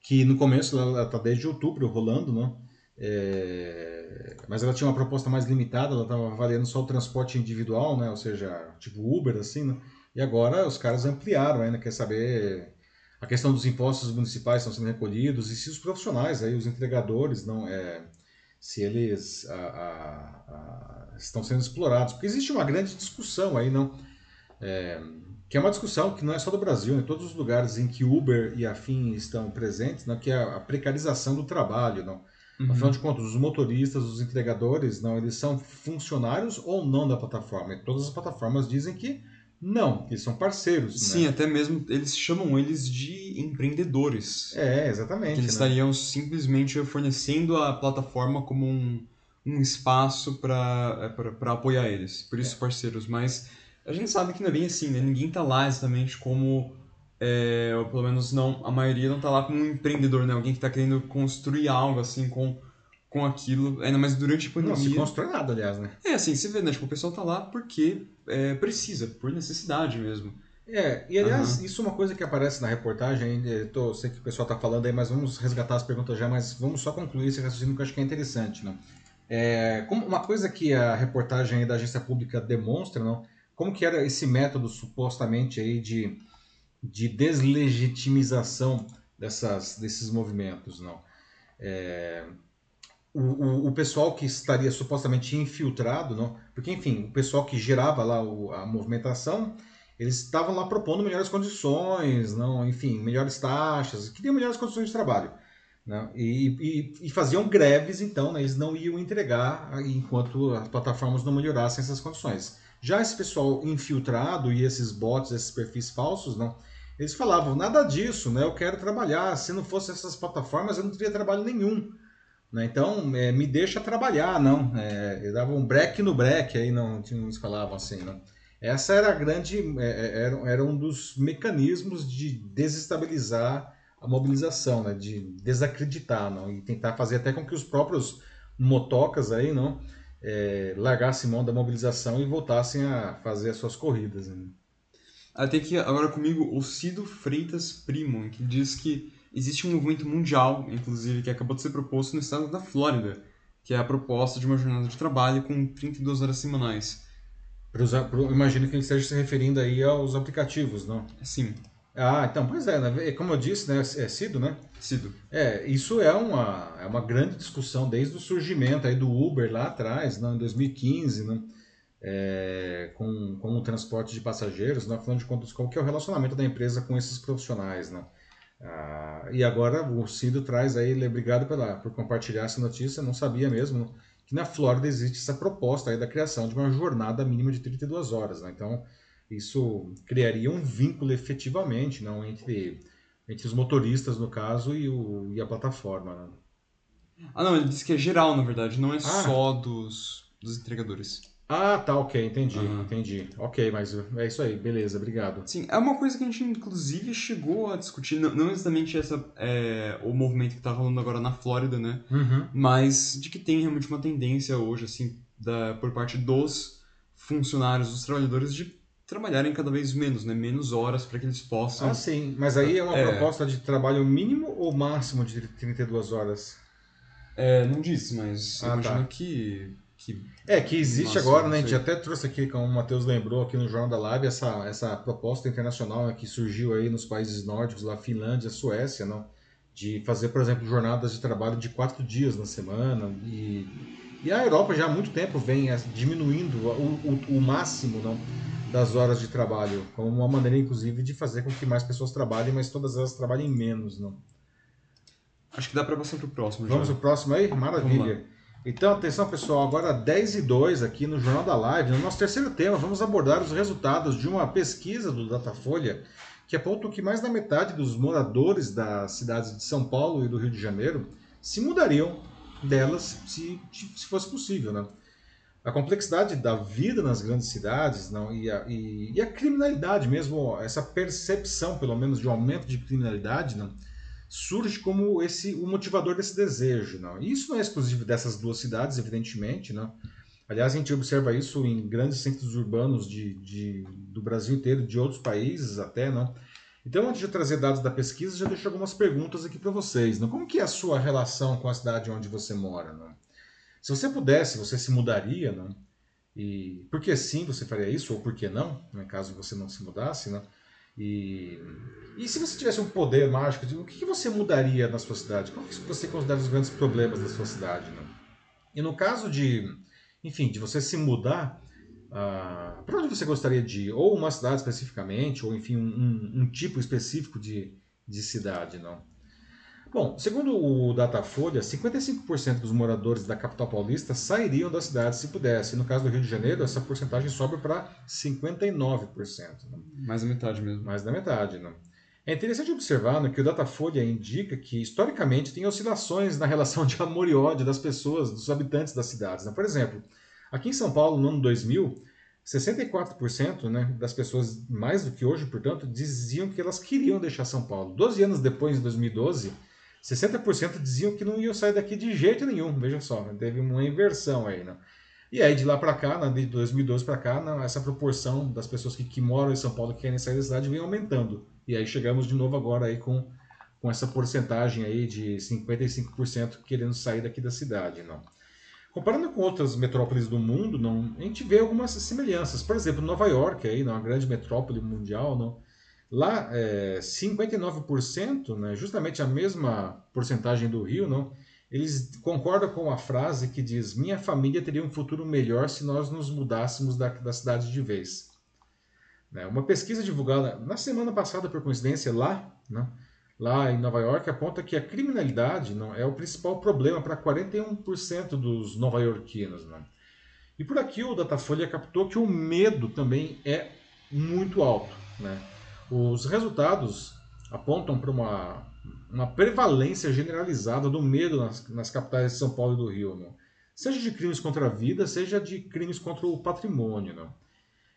Que no começo ela está desde outubro rolando, né? É, Mas ela tinha uma proposta mais limitada, ela estava avaliando só o transporte individual, né? Ou seja, tipo Uber, assim, né? E agora os caras ampliaram ainda, quer saber a questão dos impostos municipais estão sendo recolhidos e se os profissionais, aí, os entregadores, não é, se eles a- a- a- estão sendo explorados. Porque existe uma grande discussão aí, não? É, que é uma discussão que não é só do Brasil, em todos os lugares em que Uber e afim estão presentes, não? que é a precarização do trabalho. Não? Uhum. Afinal de contas, os motoristas, os entregadores, não, eles são funcionários ou não da plataforma. E todas as plataformas dizem que não, eles são parceiros. Sim, né? até mesmo eles chamam eles de empreendedores. É, exatamente. Que eles né? estariam simplesmente fornecendo a plataforma como um, um espaço para apoiar eles. Por É. isso, parceiros. Mas a gente sabe que não é bem assim, né? Ninguém tá lá exatamente como. É, ou pelo menos não, a maioria não tá lá como um empreendedor, né? Alguém que tá querendo construir algo assim com, com aquilo. Ainda mais durante a Não pandemia. se constrói nada, aliás, né? É assim, você vê, né? Tipo, o pessoal tá lá porque é, precisa, por necessidade mesmo. É, e aliás, Aham. isso é uma coisa que aparece na reportagem, eu tô, sei que o pessoal está falando aí, mas vamos resgatar as perguntas já, mas vamos só concluir esse raciocínio que eu acho que é interessante, né? É, como uma coisa que a reportagem da agência pública demonstra, não? Como que era esse método supostamente aí de, de deslegitimização dessas, desses movimentos, não? É, o, o, o pessoal que estaria supostamente infiltrado, não? Porque, enfim, o pessoal que gerava lá o- a movimentação, eles estavam lá propondo melhores condições, não, enfim, melhores taxas, queriam melhores condições de trabalho. Né? E, e, e faziam greves, então, né? eles não iam entregar enquanto as plataformas não melhorassem essas condições. Já esse pessoal infiltrado e esses bots, esses perfis falsos, não, eles falavam, nada disso, né? eu quero trabalhar, se não fossem essas plataformas eu não teria trabalho nenhum. Né? Então, é, me deixa trabalhar, não. É, eu dava um break no break, aí não, eles falavam assim, não. Essa era a grande, é, é, era, era um dos mecanismos de desestabilizar a mobilização, né? de desacreditar, não? e tentar fazer até com que os próprios motocas aí, não, é, largassem mão da mobilização e voltassem a fazer as suas corridas. Né? Tem aqui agora comigo o Cido Freitas Primo, que diz que existe um movimento mundial, inclusive, que acabou de ser proposto no estado da Flórida, que é a proposta de uma jornada de trabalho com 32 horas semanais. Pro, imagino que ele esteja se referindo aí aos aplicativos, não? Sim, Ah, então, pois é, né? como eu disse, né? é Cido, né? Cido. É, isso é uma, é uma grande discussão desde o surgimento aí do Uber lá atrás, né, em 2015, né, é, com, com o transporte de passageiros, né, afinal de contas, qual que é o relacionamento da empresa com esses profissionais, né? Ah, e agora o Cido traz aí, ele é obrigado pela, por compartilhar essa notícia, não sabia mesmo, né, que na Flórida existe essa proposta aí da criação de uma jornada mínima de 32 horas, né? Então, isso criaria um vínculo efetivamente, não, entre entre os motoristas, no caso, e, o, e a plataforma. Né? Ah, não, ele diz que é geral, na verdade, não é só dos, dos entregadores. Ah, tá, ok, entendi, Aham. entendi. Ok, mas é isso aí, beleza, obrigado. Sim, é uma coisa que a gente, inclusive, chegou a discutir, não, não exatamente essa, é, o movimento que tá rolando agora na Flórida, né? Uhum. mas de que tem realmente uma tendência hoje, assim, da, por parte dos funcionários, dos trabalhadores, de trabalharem cada vez menos, né? Menos horas para que eles possam. Ah, sim, mas aí é uma É. proposta de trabalho mínimo ou máximo de 32 horas? É, não diz, mas Ah, imagino tá. que, Que... É, que existe Nossa, agora, né? A gente até trouxe aqui, como o Matheus lembrou aqui no Jornal da Live, essa, essa proposta internacional né, que surgiu aí nos países nórdicos, lá Finlândia, Suécia, não? de fazer, por exemplo, jornadas de trabalho de quatro dias na semana. E, e a Europa já há muito tempo vem diminuindo o, o, o máximo não, das horas de trabalho, como uma maneira, inclusive, de fazer com que mais pessoas trabalhem, mas todas elas trabalhem menos. Não? Acho que dá para passar para o próximo. Vamos para o próximo aí? Maravilha. Então, atenção pessoal, agora 10 e 2 aqui no Jornal da Live. No nosso terceiro tema, vamos abordar os resultados de uma pesquisa do Datafolha que apontam que mais da metade dos moradores das cidades de São Paulo e do Rio de Janeiro se mudariam delas se, se fosse possível. Né? A complexidade da vida nas grandes cidades não, e, a, e, e a criminalidade mesmo, essa percepção, pelo menos, de um aumento de criminalidade, não, surge como esse o motivador desse desejo. Não? E isso não é exclusivo dessas duas cidades, evidentemente. Não? Aliás, a gente observa isso em grandes centros urbanos de, de, do Brasil inteiro, de outros países até, né? Então, antes de trazer dados da pesquisa, já deixo algumas perguntas aqui para vocês. Né? Como que é a sua relação com a cidade onde você mora? Né? Se você pudesse, você se mudaria? Né? E por que sim você faria isso, ou por que não, né? caso você não se mudasse? Né? E, e se você tivesse um poder mágico, o que você mudaria na sua cidade? Qual que você considera os grandes problemas da sua cidade? Né? E no caso de enfim, de você se mudar uh, para onde você gostaria de ir, ou uma cidade especificamente, ou enfim, um, um tipo específico de, de cidade, não? Bom, segundo o Datafolha, 55% dos moradores da capital paulista sairiam da cidade se pudesse. No caso do Rio de Janeiro, essa porcentagem sobe para 59%. Não? Mais da metade mesmo. Mais da metade, não? É interessante observar né, que o Datafolha indica que, historicamente, tem oscilações na relação de amor e ódio das pessoas, dos habitantes das cidades. Né? Por exemplo, aqui em São Paulo, no ano 2000, 64% né, das pessoas, mais do que hoje, portanto, diziam que elas queriam deixar São Paulo. Doze anos depois, em 2012, 60% diziam que não iam sair daqui de jeito nenhum. Veja só, teve uma inversão aí. Né? E aí, de lá para cá, né, de 2012 para cá, né, essa proporção das pessoas que, que moram em São Paulo e querem sair da cidade vem aumentando. E aí chegamos de novo agora aí com, com essa porcentagem aí de 55% querendo sair daqui da cidade, não. Comparando com outras metrópoles do mundo, não, a gente vê algumas semelhanças. Por exemplo, Nova York, aí, não, uma grande metrópole mundial, não, lá é, 59%, né, justamente a mesma porcentagem do Rio, não, eles concordam com a frase que diz: Minha família teria um futuro melhor se nós nos mudássemos da, da cidade de vez. Né? Uma pesquisa divulgada na semana passada, por coincidência, lá, né? lá em Nova York, aponta que a criminalidade não, é o principal problema para 41% dos nova-iorquinos. Né? E por aqui o Datafolha captou que o medo também é muito alto. Né? Os resultados apontam para uma, uma prevalência generalizada do medo nas, nas capitais de São Paulo e do Rio. Né? Seja de crimes contra a vida, seja de crimes contra o patrimônio. Né?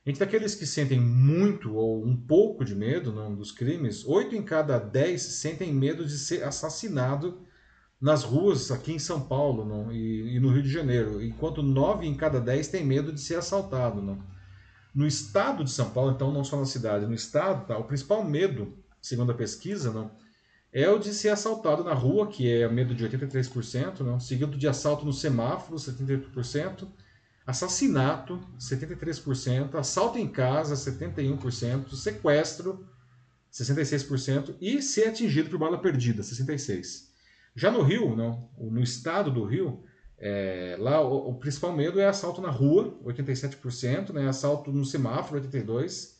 Entre aqueles que sentem muito ou um pouco de medo não, dos crimes, oito em cada dez sentem medo de ser assassinado nas ruas aqui em São Paulo e, e, no Rio de Janeiro, enquanto nove em cada dez têm medo de ser assaltado. No estado de São Paulo, então não só na cidade, no estado, tá, o principal medo, segundo a pesquisa, não, é o de ser assaltado na rua, que é medo de 83%, não, seguido de assalto no semáforo, 78%, assassinato, 73%, assalto em casa, 71%, sequestro, 66%, e ser atingido por bala perdida, 66%. Já no Rio, não, no estado do Rio, é, lá o, o, principal medo é assalto na rua, 87%, né, assalto no semáforo, 82%,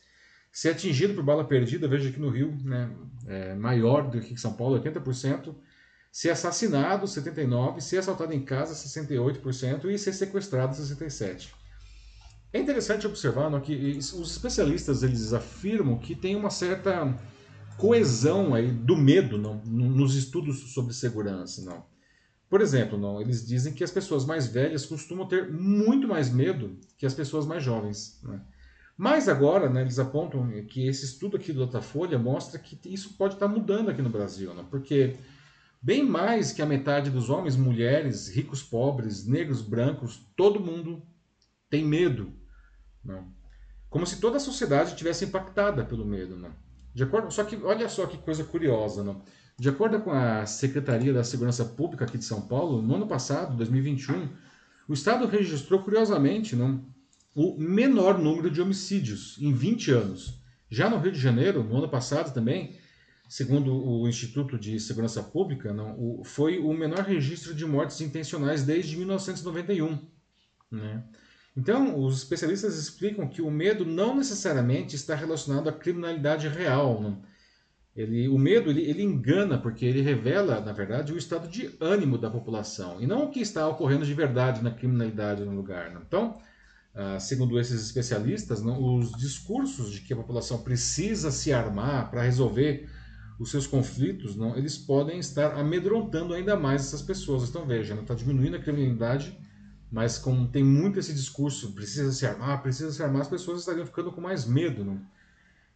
ser atingido por bala perdida, veja aqui no Rio, né, é maior do que São Paulo, 80%, ser assassinado, 79%, ser assaltado em casa, 68%, e ser sequestrado, 67%. É interessante observar não, que os especialistas eles afirmam que tem uma certa coesão aí do medo não, nos estudos sobre segurança. Não. Por exemplo, não, eles dizem que as pessoas mais velhas costumam ter muito mais medo que as pessoas mais jovens. Né? Mas agora, né, eles apontam que esse estudo aqui do Datafolha mostra que isso pode estar mudando aqui no Brasil, né? porque Bem mais que a metade dos homens, mulheres, ricos, pobres, negros, brancos, todo mundo tem medo. Não? Como se toda a sociedade tivesse impactada pelo medo. Não? De acordo, só que olha só que coisa curiosa. Não? De acordo com a Secretaria da Segurança Pública aqui de São Paulo, no ano passado, 2021, o Estado registrou, curiosamente, não, o menor número de homicídios em 20 anos. Já no Rio de Janeiro, no ano passado também, segundo o Instituto de Segurança Pública, não, o, foi o menor registro de mortes intencionais desde 1991. Né? Então, os especialistas explicam que o medo não necessariamente está relacionado à criminalidade real. Não? Ele, o medo ele, ele engana porque ele revela, na verdade, o estado de ânimo da população e não o que está ocorrendo de verdade na criminalidade no lugar. Não? Então, ah, segundo esses especialistas, não, os discursos de que a população precisa se armar para resolver os seus conflitos, não, eles podem estar amedrontando ainda mais essas pessoas. Então veja, está diminuindo a criminalidade, mas como tem muito esse discurso, precisa se armar, precisa se armar, as pessoas estariam ficando com mais medo. Não?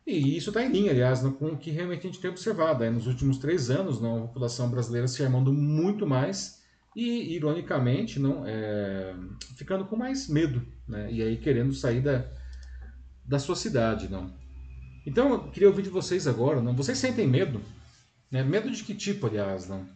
E isso está em linha, aliás, com o que realmente a gente tem observado. Aí, nos últimos três anos, não, a população brasileira se armando muito mais e, ironicamente, não é, ficando com mais medo, né? e aí querendo sair da, da sua cidade. não. Então, eu queria ouvir de vocês agora, não? vocês sentem medo? Né? Medo de que tipo, aliás? não?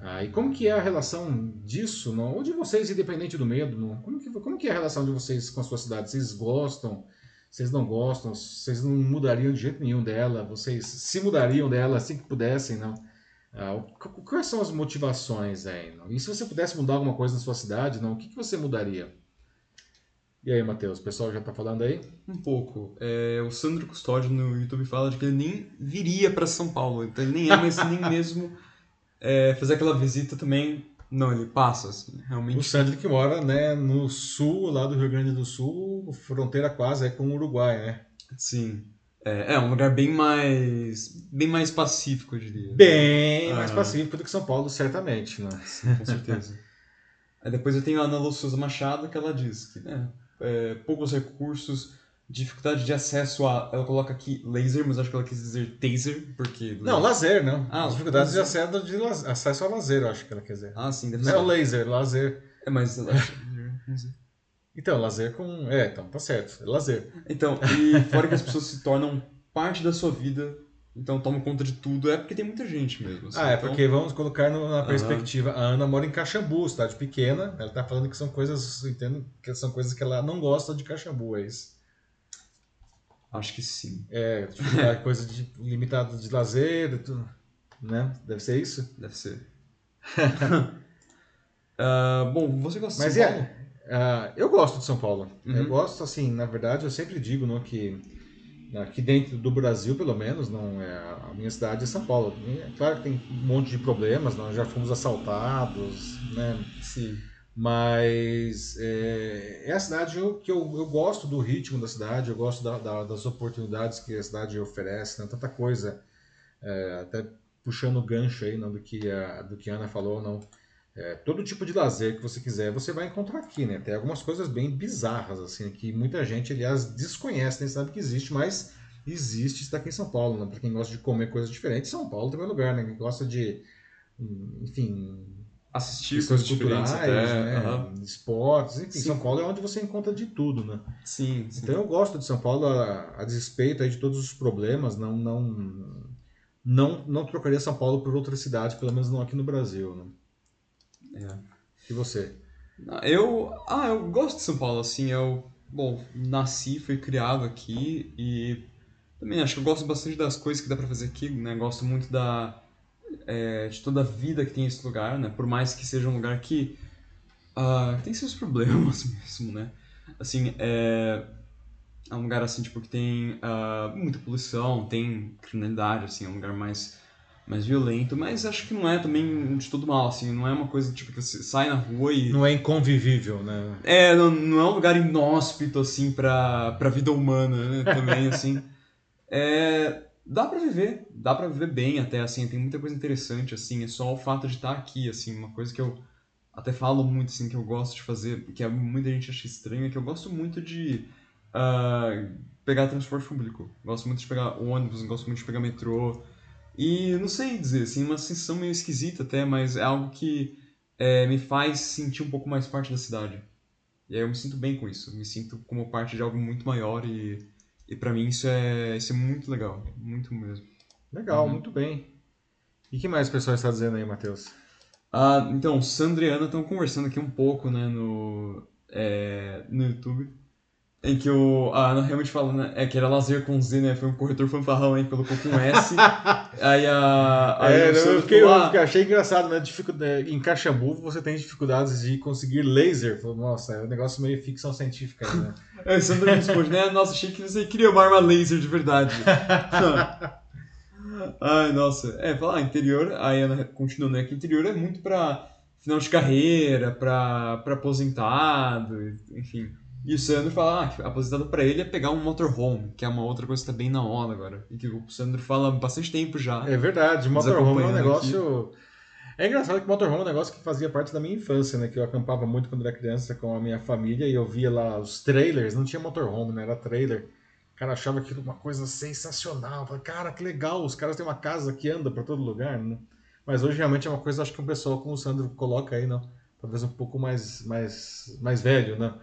Ah, e como que é a relação disso, não? ou de vocês, independente do medo? Não? Como, que, como que é a relação de vocês com a sua cidade? Vocês gostam? Vocês não gostam, vocês não mudariam de jeito nenhum dela, vocês se mudariam dela assim que pudessem, não? Ah, quais são as motivações aí? Não? E se você pudesse mudar alguma coisa na sua cidade, não? O que, que você mudaria? E aí, Matheus, o pessoal já está falando aí? Um pouco. É, o Sandro Custódio no YouTube fala de que ele nem viria para São Paulo, então ele nem é, mas nem mesmo é, fazer aquela visita também não, ele passa, assim, realmente. O Sandro que mora né, no sul, lá do Rio Grande do Sul, fronteira quase é com o Uruguai, né? Sim. É, é um lugar bem mais bem mais pacífico, eu diria. Bem ah. mais pacífico do que São Paulo, certamente, né? Sim, com certeza. Aí depois eu tenho a Ana Lu Souza Machado, que ela diz que né, é, poucos recursos dificuldade de acesso a. Ela coloca aqui laser, mas acho que ela quis dizer taser, porque. Não, lazer, não. Ah, dificuldade de acesso, de acesso a lazer, eu acho que ela quer dizer. Ah, sim, deve não ser. Não é o laser, lazer. É, mas. então, lazer com. É, então, tá certo. É lazer. Então, e fora que as pessoas se tornam parte da sua vida. Então tomam conta de tudo, é porque tem muita gente mesmo. Assim. Ah, é então... porque vamos colocar na perspectiva. Uhum. A Ana mora em Caxambu, cidade pequena. Ela tá falando que são coisas, entendo que são coisas que ela não gosta de Caxambu, é isso. Acho que sim. É, tipo, coisa de, limitada de lazer, tudo, né? Deve ser isso? Deve ser. uh, bom, você gosta Mas de São Paulo? É, uh, eu gosto de São Paulo. Uhum. Eu gosto, assim, na verdade, eu sempre digo não, que aqui dentro do Brasil, pelo menos, não é a minha cidade é São Paulo. É claro que tem um monte de problemas, nós já fomos assaltados, né? Sim. Mas é, é a cidade que eu, eu gosto do ritmo da cidade, eu gosto da, da, das oportunidades que a cidade oferece, né? tanta coisa. É, até puxando o gancho aí não, do, que a, do que a Ana falou, não. É, todo tipo de lazer que você quiser, você vai encontrar aqui, né? Tem algumas coisas bem bizarras, assim, que muita gente, aliás, desconhece, nem sabe que existe, mas existe, está aqui em São Paulo, né? Para quem gosta de comer coisas diferentes, São Paulo tem um lugar, né? Quem gosta de, enfim, assistir coisas culturais, né? Uhum. esportes, enfim, sim. São Paulo é onde você encontra de tudo, né? Sim. sim. Então eu gosto de São Paulo a, a despeito de todos os problemas, não não não não trocaria São Paulo por outra cidade, pelo menos não aqui no Brasil, né? É. E você? Eu, ah, eu gosto de São Paulo, assim, eu, bom, nasci, fui criado aqui e também acho que eu gosto bastante das coisas que dá para fazer aqui, né? Gosto muito da é, de toda a vida que tem esse lugar, né? Por mais que seja um lugar que uh, tem seus problemas mesmo, né? Assim, é, é um lugar assim, tipo, que tem uh, muita poluição, tem criminalidade, assim, é um lugar mais, mais violento, mas acho que não é também de todo mal, assim, não é uma coisa, tipo, que você sai na rua e... Não é inconvivível, né? É, não, não é um lugar inóspito, assim, pra, pra vida humana, né? Também, assim. É, dá para viver, dá para viver bem até, assim, tem muita coisa interessante, assim, é só o fato de estar aqui, assim, uma coisa que eu até falo muito, assim, que eu gosto de fazer, que muita gente acha estranho, é que eu gosto muito de uh, pegar transporte público, gosto muito de pegar ônibus, gosto muito de pegar metrô, e não sei dizer, assim, uma sensação meio esquisita até, mas é algo que é, me faz sentir um pouco mais parte da cidade. E aí eu me sinto bem com isso, me sinto como parte de algo muito maior e e para mim isso é, isso é muito legal, muito mesmo. Legal, uhum. muito bem. E que mais o pessoal está dizendo aí, Matheus? Ah, então, Sandra e Ana estão conversando aqui um pouco, né, no, é, no YouTube. Em que o, a Ana realmente fala, né? É que era lazer com Z, né? Foi um corretor fanfarrão aí, colocou com S. aí a. Aí é, eu, fiquei, falou, eu "Ah, achei engraçado, né? Dificuldade, em Caxambu você tem dificuldades de conseguir laser. Nossa, é um negócio meio ficção científica, né? É, Sandra me responde, né? Nossa, achei que você queria uma arma laser de verdade. Ai, nossa. É, fala, ah, interior, aí a Ana continua, né? Que interior é muito pra final de carreira, pra, pra aposentado, enfim. E o Sandro fala, ah, aposentado pra ele é pegar um motorhome, que é uma outra coisa que tá bem na hora agora. E que o Sandro fala há bastante tempo já. É verdade, motorhome é um negócio. É engraçado que motorhome é um negócio que fazia parte da minha infância, né? Que eu acampava muito quando era criança com a minha família e eu via lá os trailers, não tinha motorhome, né? Era trailer. O cara achava aquilo uma coisa sensacional. Falei, cara, que legal, os caras têm uma casa que anda pra todo lugar, né? Mas hoje realmente é uma coisa, acho que um pessoal como o Sandro coloca aí, não? Talvez um pouco mais, mais, mais velho, né?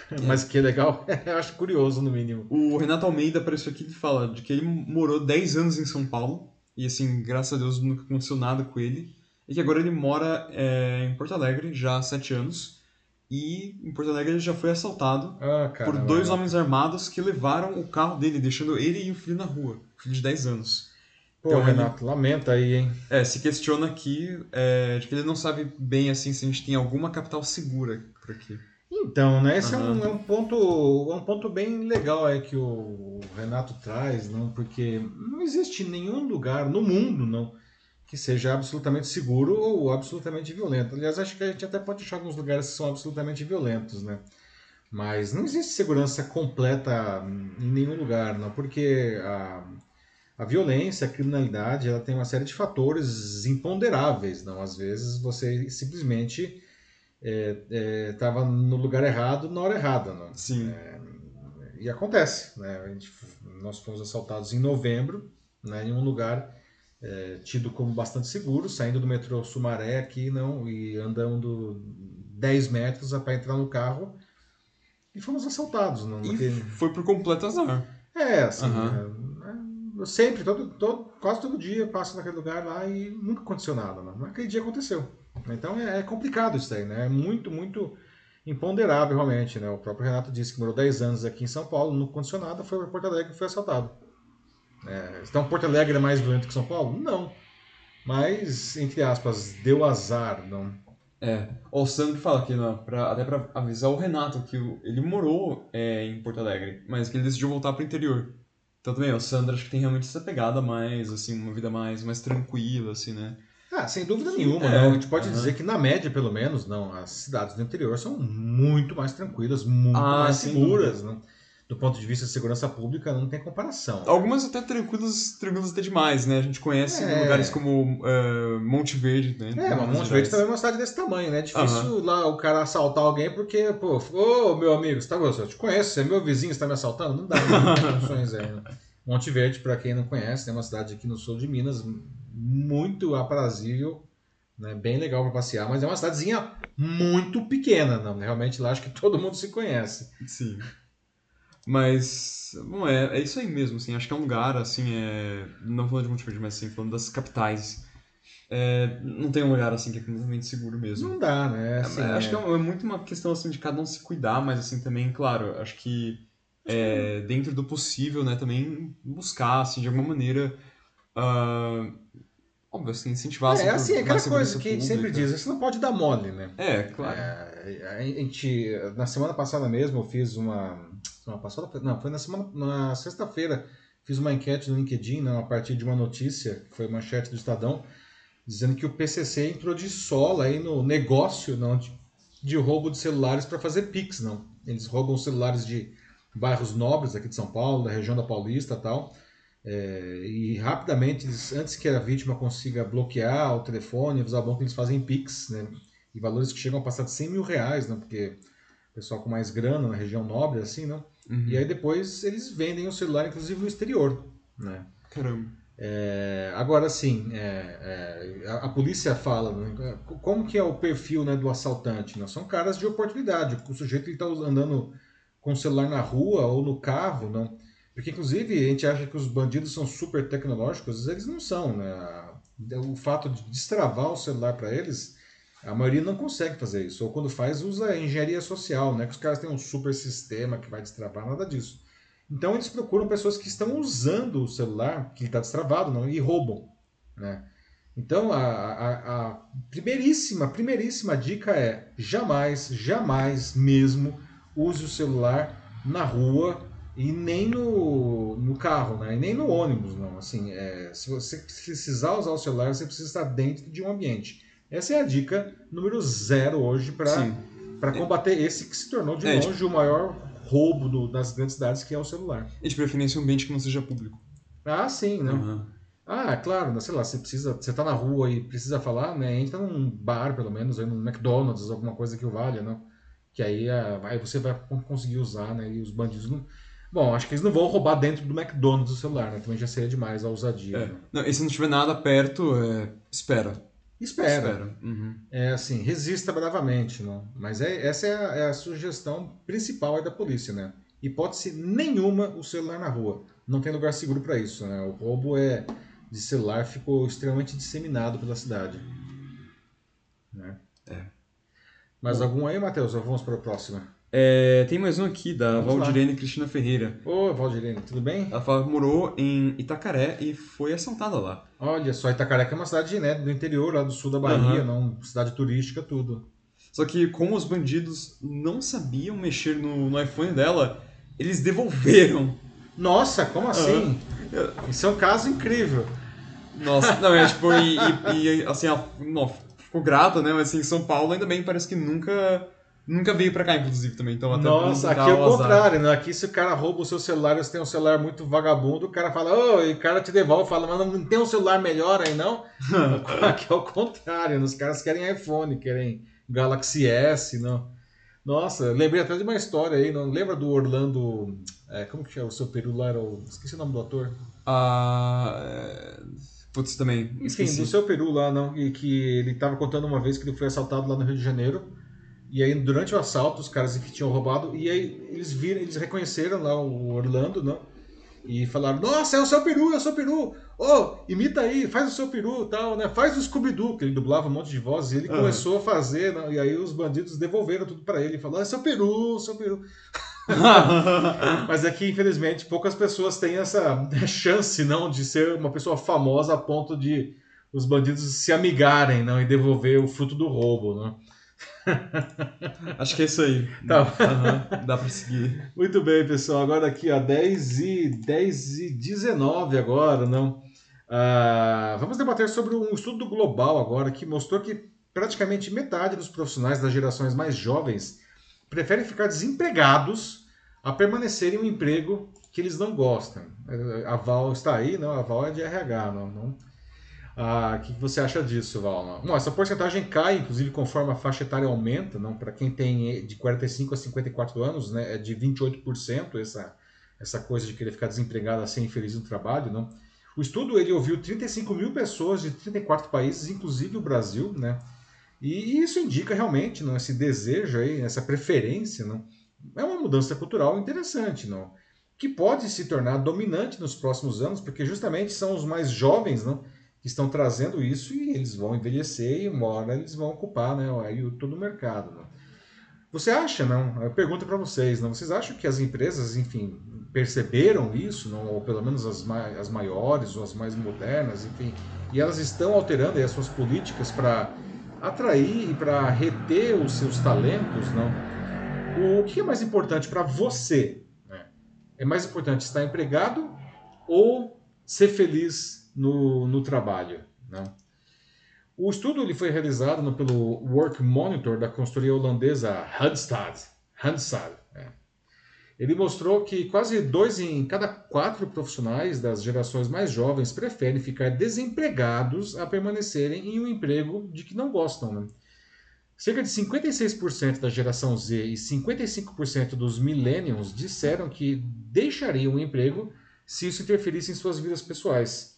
Mas que legal, eu acho curioso no mínimo. O Renato Almeida apareceu aqui e fala de que ele morou 10 anos em São Paulo. E assim, graças a Deus nunca aconteceu nada com ele. E que agora ele mora é, em Porto Alegre já há 7 anos. E em Porto Alegre ele já foi assaltado Ah, cara. por dois homens armados que levaram o carro dele, deixando ele e o filho na rua. Filho de 10 anos. Pô, Então, Renato, lamenta aí, hein? É, se questiona aqui é, de que ele não sabe bem assim se a gente tem alguma capital segura por aqui. Então, né? Esse é, um, é um ponto, é um ponto bem legal aí que o Renato traz, não? Porque não existe nenhum lugar no mundo, não, que seja absolutamente seguro ou absolutamente violento. Aliás, acho que a gente até pode achar alguns lugares que são absolutamente violentos, né? Mas não existe segurança completa em nenhum lugar, não, porque a, a violência, a criminalidade, ela tem uma série de fatores imponderáveis, não? Às vezes você simplesmente estava no lugar errado na hora errada, não? Sim. E acontece, né? A gente, nós fomos assaltados em novembro, né, em um lugar é, tido como bastante seguro, saindo do metrô Sumaré aqui, não, e andando 10 metros para entrar no carro, e fomos assaltados. Não, naquele- foi por completo azar. É, assim, é, eu sempre, todo, todo, quase todo dia passo naquele lugar lá e nunca aconteceu nada, não. Naquele dia aconteceu. Então é, é complicado isso aí, né? É muito, muito imponderável realmente, né? O próprio Renato disse que morou 10 anos aqui em São Paulo, não aconteceu nada, foi para Porto Alegre e foi assaltado. É, então Porto Alegre é mais violento que São Paulo? Não. Mas, entre aspas, deu azar, não. É, o Sandro fala aqui, não, pra, até pra avisar o Renato que o- ele morou é, em Porto Alegre, mas que ele decidiu voltar pro interior. Então também, o Sandro acho que tem realmente essa pegada mais, assim, uma vida mais, mais tranquila, assim, né? Ah, sem dúvida nenhuma, É, não. A gente pode aham. dizer que, na média, pelo menos, não, as cidades do interior são muito mais tranquilas, muito Ah, mais seguras, não. Do ponto de vista de segurança pública, não tem comparação. Algumas até tranquilas, tranquilas até demais, né? A gente conhece É. lugares como é, Monte Verde, né? É, mas Monte Verde também é uma cidade desse tamanho, né? É difícil lá o cara assaltar alguém porque, pô, ô meu amigo, você tá gostando? Eu te conheço, você é meu vizinho, você tá me assaltando? Não dá muitas opções aí, né? Monte Verde, pra quem não conhece, é uma cidade aqui no sul de Minas, muito aprazível, né? Bem legal pra passear, mas é uma cidadezinha muito pequena, não? Realmente lá acho que todo mundo se conhece. Sim. Mas, bom, é, é isso aí mesmo, assim, acho que é um lugar, assim, é, não falando de Verde, mas assim, falando das capitais, é, não tem um lugar, assim, que é completamente seguro mesmo. Não dá, né? Assim, É, acho é- que é, é muito uma questão, assim, de cada um se cuidar, mas, assim, também, claro, acho que é, dentro do possível, né, também buscar, assim, de alguma maneira, ah, óbvio, assim, incentivar, assim, É por assim, aquela mais coisa que a gente sempre diz, você não pode dar mole, né? É, claro. É, a gente, na semana passada mesmo, eu fiz uma. Semana passada? Não, foi na semana. Na sexta-feira, fiz uma enquete no LinkedIn, né, a partir de uma notícia, que foi manchete do Estadão, dizendo que o PCC entrou de sola aí no negócio não, de, de roubo de celulares para fazer Pix, não. Eles roubam celulares de bairros nobres aqui de São Paulo, da região da Paulista e tal. É, e rapidamente, eles, antes que a vítima consiga bloquear o telefone, avisar o banco, eles fazem Pix, né? E valores que chegam a passar de 100 mil reais, né? Porque o pessoal com mais grana na região nobre, assim, não? Uhum. E aí depois eles vendem o celular, inclusive no exterior, né? Caramba. É, agora, assim, é, é, a, a polícia fala, né, como que é o perfil né, do assaltante? Né? São caras de oportunidade. O sujeito está andando com o celular na rua ou no carro, não? Porque, inclusive, a gente acha que os bandidos são super tecnológicos, eles não são, né? O fato de destravar o celular para eles A maioria não consegue fazer isso. Ou quando faz, usa engenharia social, né? Que os caras têm um super sistema que vai destravar, nada disso. Então eles procuram pessoas que estão usando o celular, que está destravado, não, e roubam, né? Então a, a, a primeiríssima, primeiríssima dica é jamais, jamais mesmo use o celular na rua e nem no, no carro, né? E nem no ônibus, não. Assim, é, se você precisar usar o celular, você precisa estar dentro de um ambiente. Essa é a dica número zero hoje para combater esse que se tornou de é, longe o maior roubo do, das grandes cidades, que é o celular. E de preferência um ambiente que não seja público. Ah, sim, né? Uhum. Ah, claro, né, sei lá, você precisa, você tá na rua e precisa falar, né? Entra num bar, pelo menos, aí num McDonald's, alguma coisa que o valha, né? Que aí, ah, aí você vai conseguir usar, né? E os bandidos não. Bom, acho que eles não vão roubar dentro do McDonald's o celular, né? Também já seria demais a ousadia. É. Né? Não, e se não tiver nada perto, é... espera. Espera. Espera. Uhum. É assim, resista bravamente, não? Mas é, essa é a, é a sugestão principal da polícia, né? Hipótese nenhuma o celular na rua. Não tem lugar seguro para isso, né? O roubo é de celular ficou extremamente disseminado pela cidade. Né? É. Mais Bom, algum aí, Matheus? Vamos para a próxima? É, tem mais um aqui, da Vamos Valdirene lá. Cristina Ferreira. Ô, Valdirene, tudo bem? Ela fala, morou em Itacaré e foi assaltada lá. Olha só, Itacaré que é uma cidade né, do interior, lá do sul da Bahia, uhum. não, cidade turística, tudo. Só que como os bandidos não sabiam mexer no, no iPhone dela, eles devolveram. Nossa, como assim? Uhum. Isso é um caso incrível. Nossa, não, é tipo, e, e, e assim, ela não, ficou grata, né? Mas assim, São Paulo ainda bem parece que nunca Nunca veio pra cá, inclusive, também. Então, até Nossa, aqui é o contrário, né? Aqui se o cara rouba o seu celular, você tem um celular muito vagabundo, o cara fala, ô, oh, e o cara te devolve, fala, mas não tem um celular melhor aí, não? aqui é o contrário, né? os caras querem iPhone, querem Galaxy S, não. Nossa, lembrei até de uma história aí, não lembra do Orlando. É, como que é o seu peru lá? Era o... Esqueci o nome do ator. Ah. É... Putz, também. Enfim, do seu peru lá, não? E que ele tava contando uma vez que ele foi assaltado lá no Rio de Janeiro. E aí, durante o assalto, os caras que tinham roubado, e aí eles viram, eles reconheceram lá o Orlando, né? E falaram, nossa, é o seu peru, é o seu peru! Ô, oh, imita aí, faz o seu peru tal, né? Faz o Scooby-Doo, que ele dublava um monte de vozes, e ele uhum. começou a fazer, né? e aí os bandidos devolveram tudo para ele, e falaram, é seu peru, seu peru. Mas é que, infelizmente, poucas pessoas têm essa chance, não, de ser uma pessoa famosa a ponto de os bandidos se amigarem, não, e devolver o fruto do roubo, né? Acho que é isso aí. Tá. Uhum, dá para seguir. Muito bem, pessoal. Agora aqui, ó, 10 e, 10 e 19 agora, não? Ah, vamos debater sobre um estudo global agora que mostrou que praticamente metade dos profissionais das gerações mais jovens preferem ficar desempregados a permanecerem em um emprego que eles não gostam. A Val está aí, não? A Val é de RH, não? não ah, o que você acha disso, Valma? Bom, essa porcentagem cai, inclusive, conforme a faixa etária aumenta. Não? Para quem tem de 45 a 54 anos, né, é de 28% essa, essa coisa de querer ficar desempregado, ser infeliz no trabalho. Não? O estudo ele ouviu 35 mil pessoas de 34 países, inclusive o Brasil, né? E isso indica realmente não, esse desejo, aí, essa preferência. Não? É uma mudança cultural interessante, não? que pode se tornar dominante nos próximos anos, porque justamente são os mais jovens não? Estão trazendo isso e eles vão envelhecer e uma hora eles vão ocupar né, aí todo o mercado. Né? Você acha, não? Eu pergunto para vocês, não? Vocês acham que as empresas, enfim, perceberam isso, não? ou pelo menos as, mai as maiores ou as mais modernas, enfim, e elas estão alterando as suas políticas para atrair e para reter os seus talentos, não? O que é mais importante para você? Né? É mais importante estar empregado ou ser feliz no, no trabalho. Né? O estudo ele foi realizado no, pelo Work Monitor da consultoria holandesa Randstad. Randstad é. Ele mostrou que quase dois em cada quatro profissionais das gerações mais jovens preferem ficar desempregados a permanecerem em um emprego de que não gostam. Né? Cerca de 56% da geração Z e 55% dos millennials disseram que deixariam o emprego se isso interferisse em suas vidas pessoais.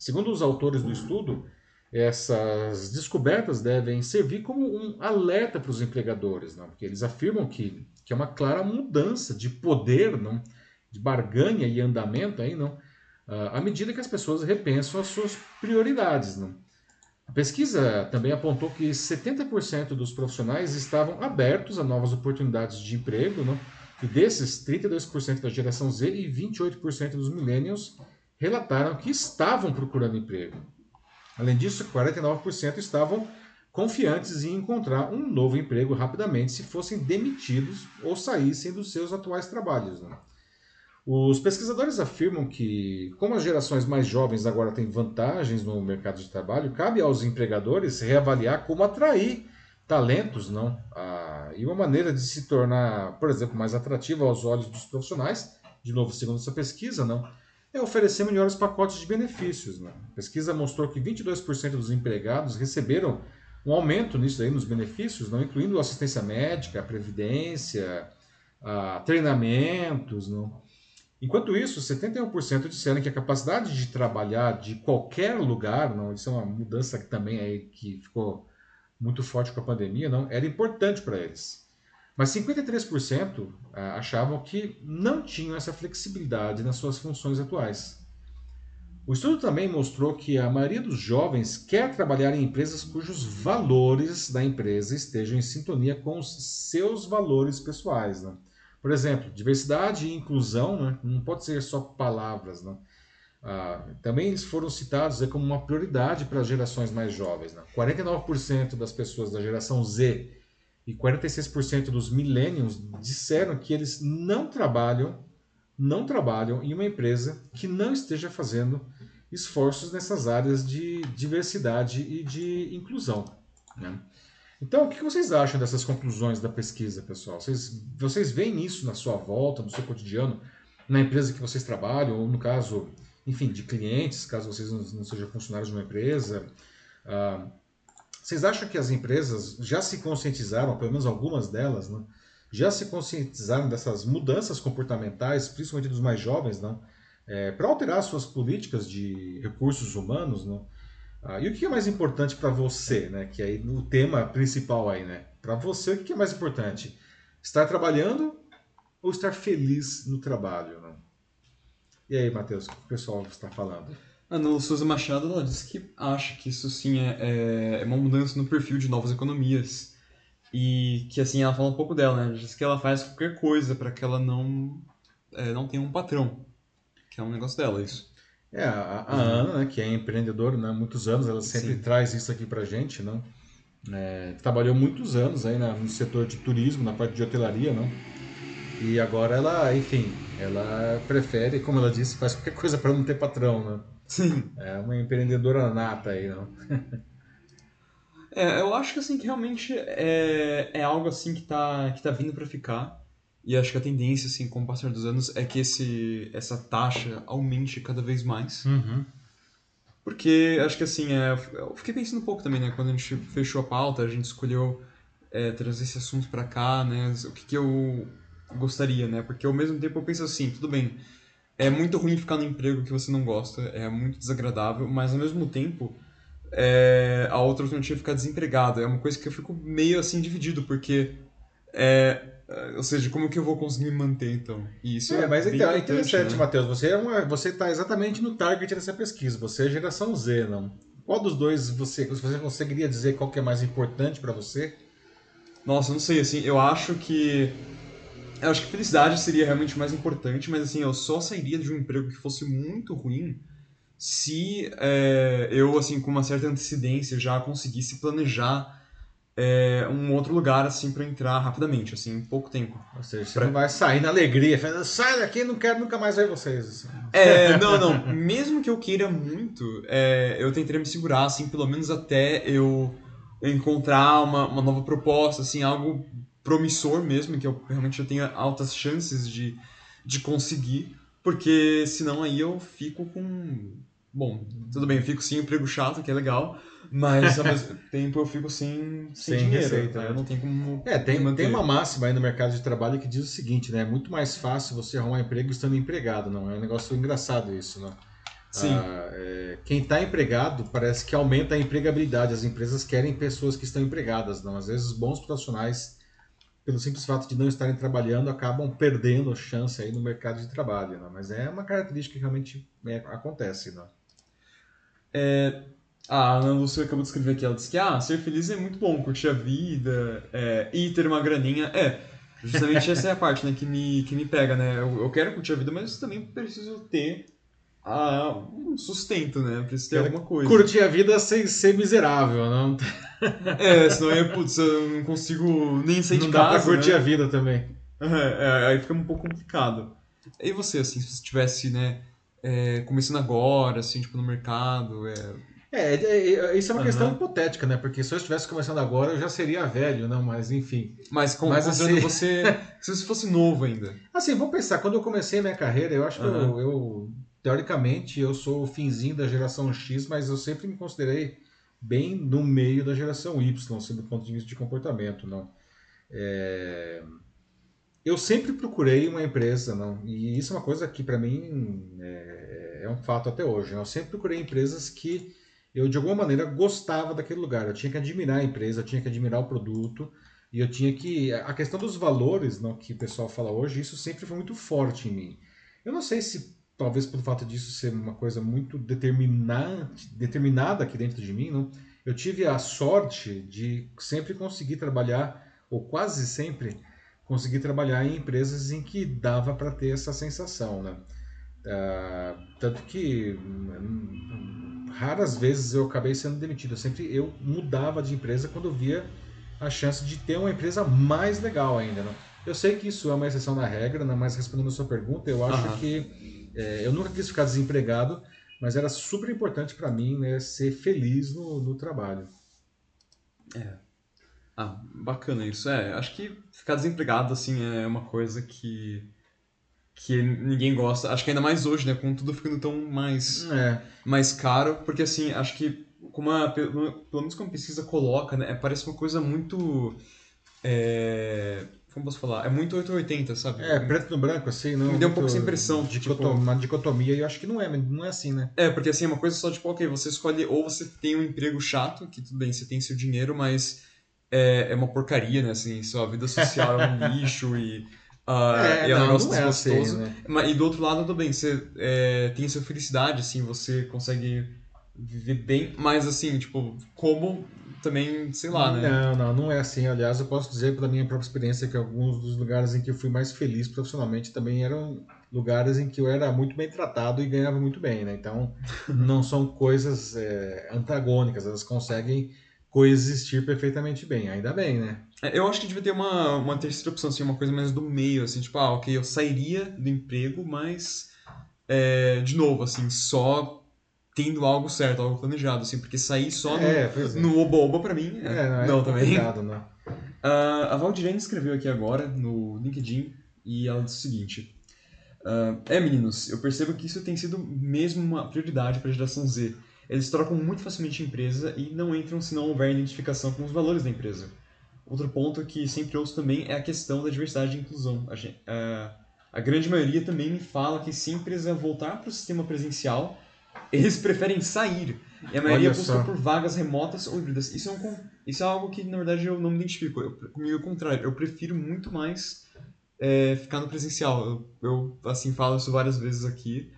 Segundo os autores do estudo, essas descobertas devem servir como um alerta para os empregadores, não? porque eles afirmam que, que é uma clara mudança de poder, não? de barganha e andamento aí, não? à medida que as pessoas repensam as suas prioridades. Não? A pesquisa também apontou que 70% dos profissionais estavam abertos a novas oportunidades de emprego, né? e desses, 32% da geração Z e 28% dos millennials relataram que estavam procurando emprego. Além disso, 49% estavam confiantes em encontrar um novo emprego rapidamente se fossem demitidos ou saíssem dos seus atuais trabalhos. Né? Os pesquisadores afirmam que, como as gerações mais jovens agora têm vantagens no mercado de trabalho, cabe aos empregadores reavaliar como atrair talentos, não? Ah, e uma maneira de se tornar, por exemplo, mais atrativa aos olhos dos profissionais, de novo, segundo essa pesquisa, não, é oferecer melhores pacotes de benefícios. Não? A pesquisa mostrou que 22% dos empregados receberam um aumento nisso aí, nos benefícios, não incluindo assistência médica, previdência, treinamentos. Não? Enquanto isso, 71% disseram que a capacidade de trabalhar de qualquer lugar, não, isso é uma mudança que também aí que ficou muito forte com a pandemia, não, era importante para eles. Mas 53% ah, achavam que não tinham essa flexibilidade nas suas funções atuais. O estudo também mostrou que a maioria dos jovens quer trabalhar em empresas cujos valores da empresa estejam em sintonia com os seus valores pessoais. Né? Por exemplo, diversidade e inclusão né? não pode ser só palavras. Né? Ah, também eles foram citados como uma prioridade para as gerações mais jovens. Né? 49% das pessoas da geração Z e 46% dos millennials disseram que eles não trabalham não trabalham em uma empresa que não esteja fazendo esforços nessas áreas de diversidade e de inclusão. Né? Então, o que vocês acham dessas conclusões da pesquisa, pessoal? Vocês, vocês veem isso na sua volta, no seu cotidiano, na empresa que vocês trabalham, ou no caso, enfim, de clientes, caso vocês não, sejam funcionários de uma empresa? Ah, vocês acham que as empresas já se conscientizaram, pelo menos algumas delas, né? já se conscientizaram dessas mudanças comportamentais, principalmente dos mais jovens, não? É, para alterar suas políticas de recursos humanos, não? Ah, e o que é mais importante para você, né? Que aí o tema principal aí, né? Para você, o que é mais importante? Estar trabalhando ou estar feliz no trabalho, não? E aí, Matheus, o que o pessoal está falando? Ana Souza Machado ela disse que acha que isso sim é, é, é uma mudança no perfil de novas economias e que assim, ela fala um pouco dela, né? Diz que ela faz qualquer coisa para que ela não, é, não tenha um patrão. Que é um negócio dela, isso. É, a, a uhum. Ana, né, que é empreendedora né, há muitos anos, ela sempre Sim. traz isso aqui pra gente, né? É, trabalhou muitos anos aí no setor de turismo, na parte de hotelaria, não? E agora ela, enfim, ela prefere, como ela disse, faz qualquer coisa para não ter patrão, né? Sim. É uma empreendedora nata aí, não? É, eu acho que assim que realmente é, é algo assim que tá, que tá vindo para ficar. E acho que a tendência, assim, com o passar dos anos, é que esse, essa taxa aumente cada vez mais. Uhum. Porque acho que assim, é, eu fiquei pensando um pouco também, né? Quando a gente fechou a pauta, a gente escolheu é, trazer esse assunto para cá, né? O que, que eu gostaria, né? Porque ao mesmo tempo eu penso assim, tudo bem, é muito ruim ficar no emprego que você não gosta, é muito desagradável, mas ao mesmo tempo é, a outra alternativa é ficar desempregado. É uma coisa que eu fico meio assim dividido, porque. É, ou seja, como que eu vou conseguir me manter então? E isso é, é mas então, é interessante, né? Matheus. Você é uma, você está exatamente no target dessa pesquisa. Você é geração Z, não? Qual dos dois você, você conseguiria dizer qual que é mais importante para você? Nossa, não sei, assim, eu acho que eu acho que felicidade seria realmente mais importante, mas assim, eu só sairia de um emprego que fosse muito ruim se é, eu, assim, com uma certa antecedência já conseguisse planejar é, um outro lugar, assim, para entrar rapidamente, assim, em pouco tempo. Ou seja, você pra... não vai sair na alegria, falando, sai daqui, não quero nunca mais ver vocês. Assim. É, não, não. Mesmo que eu queira muito, é, eu tentaria me segurar, assim, pelo menos até eu encontrar uma, uma nova proposta, assim, algo promissor mesmo, que eu realmente já tenha altas chances de, de conseguir, porque senão aí eu fico com Bom, tudo bem, eu fico sem emprego chato, que é legal, mas ao mesmo tempo eu fico sem, sem, sem dinheiro. Receita, né? Eu não tenho como. É, tem, tem uma máxima aí no mercado de trabalho que diz o seguinte, né? É muito mais fácil você arrumar emprego estando empregado, não? É um negócio engraçado isso, né? Sim. Ah, é, quem está empregado parece que aumenta a empregabilidade. As empresas querem pessoas que estão empregadas, não? Às vezes bons profissionais, pelo simples fato de não estarem trabalhando, acabam perdendo chance aí no mercado de trabalho, não? Mas é uma característica que realmente é, acontece, não? É, A Ana Lúcia acabou de escrever aqui, ela disse que ah, ser feliz é muito bom, curtir a vida é, e ter uma graninha. É, justamente essa é a parte né, que, me, que me pega, né? Eu, eu quero curtir a vida, mas também preciso ter a, um sustento, né? Preciso ter alguma coisa. Curtir a vida sem ser miserável, não? É, senão eu, putz, eu não consigo nem sair não de dá casa. pra curtir né? a vida também. É, é, aí fica um pouco complicado. E você, assim, se você estivesse, né, é, começando agora, assim, tipo, no mercado, é... É, é, é, isso é uma Aham. questão hipotética, né? Porque se eu estivesse começando agora, eu já seria velho, não? Mas enfim. Mas, com, Mas, assim- você, se você fosse novo ainda. Assim, vamos pensar, quando eu comecei minha carreira, eu acho que eu, eu, teoricamente, eu sou o finzinho da geração X, mas eu sempre me considerei bem no meio da geração Y, assim, do ponto de vista de comportamento, não. É, Eu sempre procurei uma empresa, não, e isso é uma coisa que para mim é, é um fato até hoje. Eu sempre procurei empresas que eu de alguma maneira gostava daquele lugar. Eu tinha que admirar a empresa, eu tinha que admirar o produto e eu tinha que a questão dos valores, não, que o pessoal fala hoje, isso sempre foi muito forte em mim. Eu não sei se talvez pelo fato disso ser uma coisa muito determinante, determinada aqui dentro de mim, não. Eu tive a sorte de sempre conseguir trabalhar ou quase sempre conseguir trabalhar em empresas em que dava para ter essa sensação, né? Ah, tanto que hum, raras vezes eu acabei sendo demitido. Eu sempre eu mudava de empresa quando eu via a chance de ter uma empresa mais legal ainda. Né? Eu sei que isso é uma exceção da regra, né? mas respondendo a sua pergunta, eu acho Aham. que é, eu nunca quis ficar desempregado, mas era super importante para mim né, ser feliz no, no trabalho. Ah, bacana isso. É, acho que ficar desempregado, assim, é uma coisa que... que ninguém gosta. Acho que ainda mais hoje, né, com tudo ficando tão mais... É, mais caro, porque assim, acho que como a, pelo pelo menos como a pesquisa coloca, né, parece uma coisa muito é, como posso falar? É muito 880, sabe? é, preto no branco, assim, não. Me deu um pouco essa impressão, dicotom- tipo- Uma dicotomia, e eu acho que não é, não é assim, né? É, porque assim, é uma coisa só tipo, ok, você escolhe ou você tem um emprego chato, que tudo bem, você tem seu dinheiro, mas é, é uma porcaria, né, assim, sua vida social é um lixo e, ah, é, e é um negócio é assim, desgostoso. né? Mas, e do outro lado, tudo bem, você é, tem sua felicidade, assim, você consegue viver bem, mas assim, tipo, como também, sei lá, né? Não, não, não é assim. Aliás, eu posso dizer pela minha própria experiência que alguns dos lugares em que eu fui mais feliz profissionalmente também eram lugares em que eu era muito bem tratado e ganhava muito bem, né? Então, não são coisas é, antagônicas, elas conseguem coexistir perfeitamente bem, ainda bem, né? É, Eu acho que devia ter uma, uma terceira opção, assim, uma coisa mais do meio, assim, tipo, ah, ok, eu sairia do emprego, mas, é, de novo, assim, só tendo algo certo, algo planejado, assim, porque sair só é, pois é. no, no oba-oba pra mim, É, é, não, é não, também. né? Ah, a Valdirene escreveu aqui agora no LinkedIn e ela disse o seguinte: ah, É, meninos, eu percebo que isso tem sido mesmo uma prioridade para a geração Z. Eles trocam muito facilmente a empresa e não entram se não houver identificação com os valores da empresa. Outro ponto que sempre ouço também é a questão da diversidade e inclusão. A, gen- ah, a grande maioria também me fala que se a empresa voltar para o sistema presencial, eles preferem sair. E a maioria Olha busca só. por vagas remotas ou híbridas. Isso é, um, isso é algo que, na verdade, eu não me identifico. Eu, comigo é o contrário. Eu prefiro muito mais é, ficar no presencial. Eu, eu, assim, falo isso várias vezes aqui,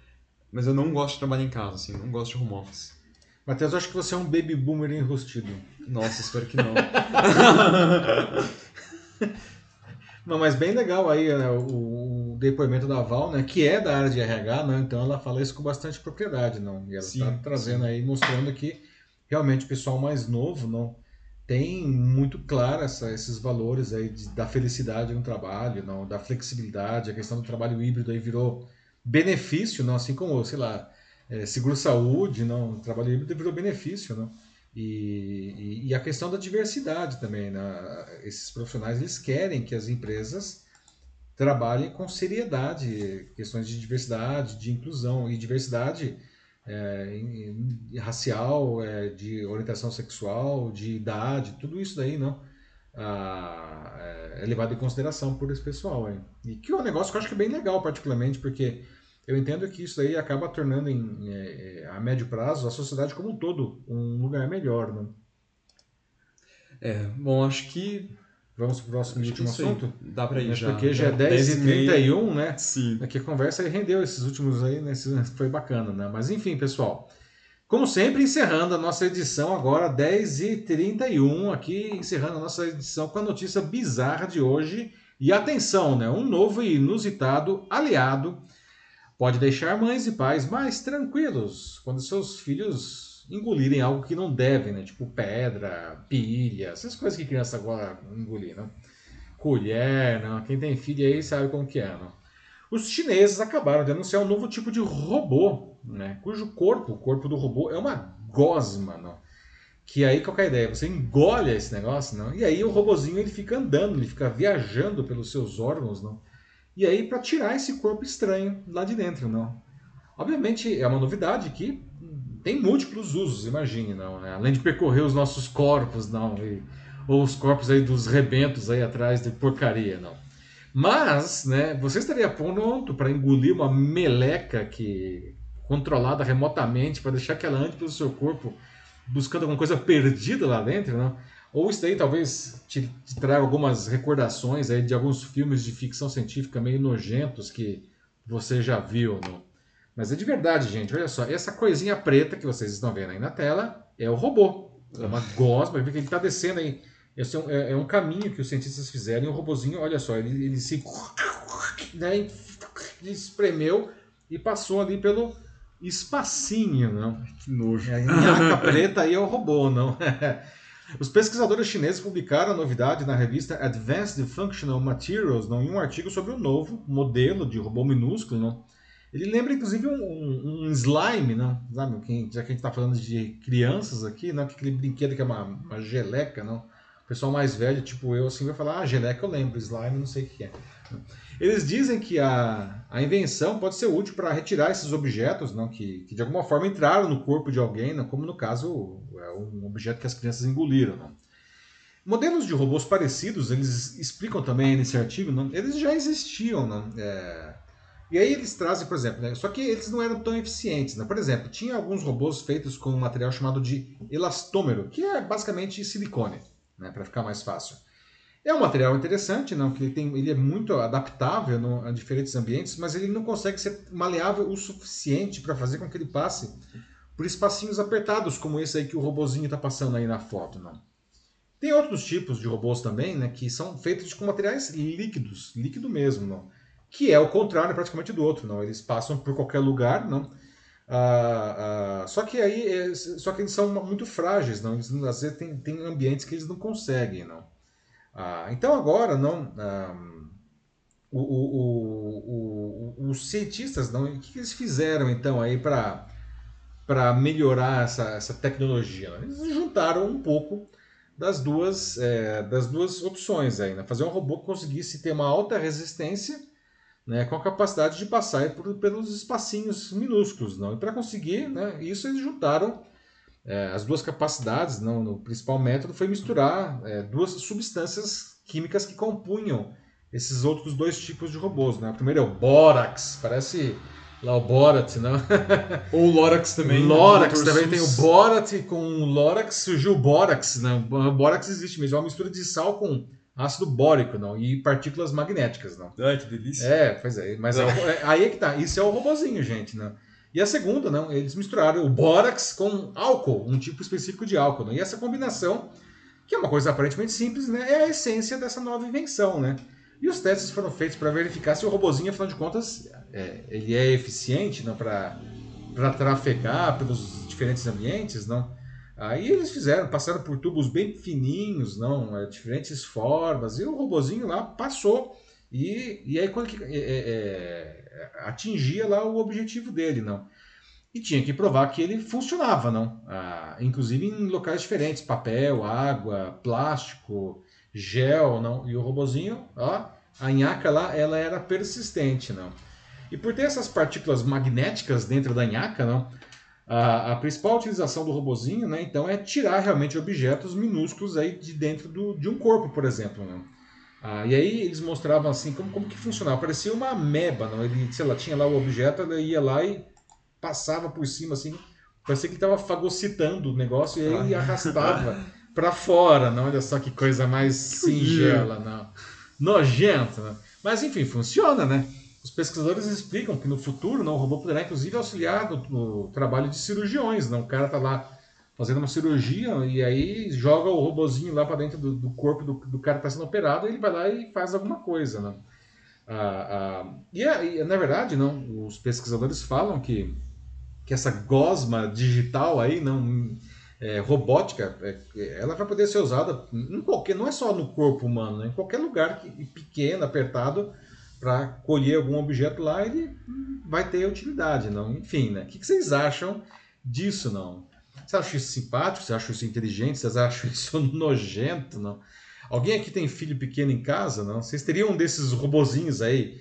mas eu não gosto de trabalhar em casa, assim, não gosto de home office. Matheus, eu acho que você é um baby boomer enrustido. Nossa, espero que não. Não, mas bem legal aí né, o, o depoimento da Val, né, que é da área de RH, né, então ela fala isso com bastante propriedade, não? E ela está trazendo aí, mostrando que realmente o pessoal mais novo, não, tem muito claro essa, esses valores aí de- da felicidade no trabalho, não, da flexibilidade, a questão do trabalho híbrido aí virou benefício, não, assim como, sei lá, é, seguro-saúde, não, o trabalho híbrido virou benefício, não? E, e- e a questão da diversidade também, né? Esses profissionais eles querem que as empresas trabalhem com seriedade, questões de diversidade, de inclusão e diversidade é, racial, é, de orientação sexual, de idade, tudo isso daí, não? Ah, é, é levado em consideração por esse pessoal aí. E que é um negócio que eu acho que é bem legal, particularmente, porque eu entendo que isso aí acaba tornando, em, é, é, a médio prazo, a sociedade como um todo um lugar melhor, né? É, bom, acho que. Vamos para o próximo e que último isso aí. assunto? Dá pra ir Mas já. porque já é Dá 10 e e meia. 31 né? Sim. Aqui a conversa aí rendeu esses últimos aí, né? Foi bacana, né? Mas enfim, pessoal. Como sempre, encerrando a nossa edição agora, 10h31, aqui encerrando a nossa edição com a notícia bizarra de hoje. E atenção, né? Um novo e inusitado aliado pode deixar mães e pais mais tranquilos quando seus filhos engolirem algo que não devem, né? Tipo pedra, pilha, essas coisas que criança agora engolir, né? Colher, não. Quem tem filho aí sabe como que é, não? Os chineses acabaram de anunciar um novo tipo de robô né? Cujo corpo, o corpo do robô é uma gosma, não? Que aí qual é a ideia? Você engole esse negócio, não? E aí o robozinho ele fica andando, ele fica viajando pelos seus órgãos, não? E aí para tirar esse corpo estranho lá de dentro, não? Obviamente é uma novidade que tem múltiplos usos, imagine, não? Né? Além de percorrer os nossos corpos, não? E, ou os corpos aí dos rebentos aí atrás de porcaria, não? Mas, né, você estaria pronto para engolir uma meleca que controlada remotamente para deixar que ela ande pelo seu corpo buscando alguma coisa perdida lá dentro, não? Ou isso daí talvez te, te traga algumas recordações aí de alguns filmes de ficção científica meio nojentos que você já viu, não? Mas é de verdade, gente. Olha só, essa coisinha preta que vocês estão vendo aí na tela é o robô. É uma gosma, que ele está descendo aí. Esse é um, é, é um, caminho que os cientistas fizeram e o robozinho, olha só, ele, ele se né, espremeu e passou ali pelo, espacinho, não? Que nojo. É, a preta aí é o robô, não? Os pesquisadores chineses publicaram a novidade na revista Advanced Functional Materials não, em um artigo sobre o novo modelo de robô minúsculo. Não? Ele lembra inclusive um, um, um slime, não? Sabe, já que a gente está falando de crianças aqui, não? aquele brinquedo que é uma, uma geleca. Não? O pessoal mais velho, tipo eu, assim, vai falar: ah, geleca eu lembro, slime não sei o que é. Eles dizem que a, a invenção pode ser útil para retirar esses objetos não, que, que de alguma forma entraram no corpo de alguém, não, como no caso é um objeto que as crianças engoliram. Não. Modelos de robôs parecidos, eles explicam também nesse artigo, eles já existiam. Não, é, e aí eles trazem, por exemplo, né, só que eles não eram tão eficientes. Né? Por exemplo, tinha alguns robôs feitos com um material chamado de elastômero, que é basicamente silicone, né, para ficar mais fácil. É um material interessante, não, que ele, tem, ele é muito adaptável no, a diferentes ambientes, mas ele não consegue ser maleável o suficiente para fazer com que ele passe por espacinhos apertados, como esse aí que o robozinho está passando aí na foto. Não. Tem outros tipos de robôs também, né, que são feitos com materiais líquidos, líquido mesmo, não, que é o contrário praticamente do outro. Não. Eles passam por qualquer lugar, não. Ah, ah, só que aí, é, só que eles são muito frágeis, não. Eles, às vezes tem, tem ambientes que eles não conseguem, não. Ah, então agora não ah, o, o, o, os cientistas não o que eles fizeram então aí para para melhorar essa, essa tecnologia né? eles juntaram um pouco das duas é, das duas opções aí né? fazer um robô que conseguisse ter uma alta resistência né, com a capacidade de passar por, pelos espacinhos minúsculos não e para conseguir né, isso eles juntaram é, as duas capacidades, não, no principal método, foi misturar é, duas substâncias químicas que compunham esses outros dois tipos de robôs. Né? O primeiro é o bórax, parece lá o Borat, não? Ou o Lorax também. Né? Lorax né? também tem o Borat com o Lorax, surgiu o Borax. Né? O Borax existe mesmo, é uma mistura de sal com ácido bórico não? e partículas magnéticas. Não? Ai, que delícia. É, pois é. Mas é, é, aí é que tá. Isso é o robozinho, gente. Não? E a segunda, não, eles misturaram o bórax com álcool, um tipo específico de álcool. Né? E essa combinação, que é uma coisa aparentemente simples, né, é a essência dessa nova invenção. Né? E os testes foram feitos para verificar se o robozinho, afinal de contas, é, ele é eficiente para trafegar pelos diferentes ambientes. não? Aí eles fizeram, passaram por tubos bem fininhos, não, é, diferentes formas, e o robozinho lá passou. E, e aí quando que, é, é, é atingia lá o objetivo dele, não. E tinha que provar que ele funcionava, não. Ah, inclusive em locais diferentes, papel, água, plástico, gel, não. E o robozinho, ó, a nhaca lá, ela era persistente, não. E por ter essas partículas magnéticas dentro da nhaca, não, a, a, principal utilização do robozinho, né, então, é tirar realmente objetos minúsculos aí de dentro do, de um corpo, por exemplo, não. Ah, e aí eles mostravam assim como, como que funcionava. Parecia uma ameba, não? Ele, sei lá, tinha lá o objeto, ele ia lá e passava por cima assim. Parecia que estava fagocitando o negócio e aí arrastava para fora, não? Olha só que coisa mais singela, não. Nojenta, né? Mas enfim, funciona, né? Os pesquisadores explicam que no futuro não, o robô poderá inclusive auxiliar no, no trabalho de cirurgiões. Não? O cara está lá fazendo uma cirurgia e aí joga o robozinho lá para dentro do, do, corpo do, do cara que está sendo operado e ele vai lá e faz alguma coisa. Né? Ah, ah, e, e, na verdade, não, os pesquisadores falam que, que essa gosma digital aí, não é, robótica, é, ela vai poder ser usada em qualquer, não é só no corpo humano, né? em qualquer lugar que, pequeno, apertado, para colher algum objeto lá, ele vai ter utilidade, não? Enfim, né? O que vocês acham disso, não? Você acha isso simpático? Você acha isso inteligente? Vocês acham isso nojento, não? Alguém aqui tem filho pequeno em casa, não? Vocês teriam um desses robozinhos aí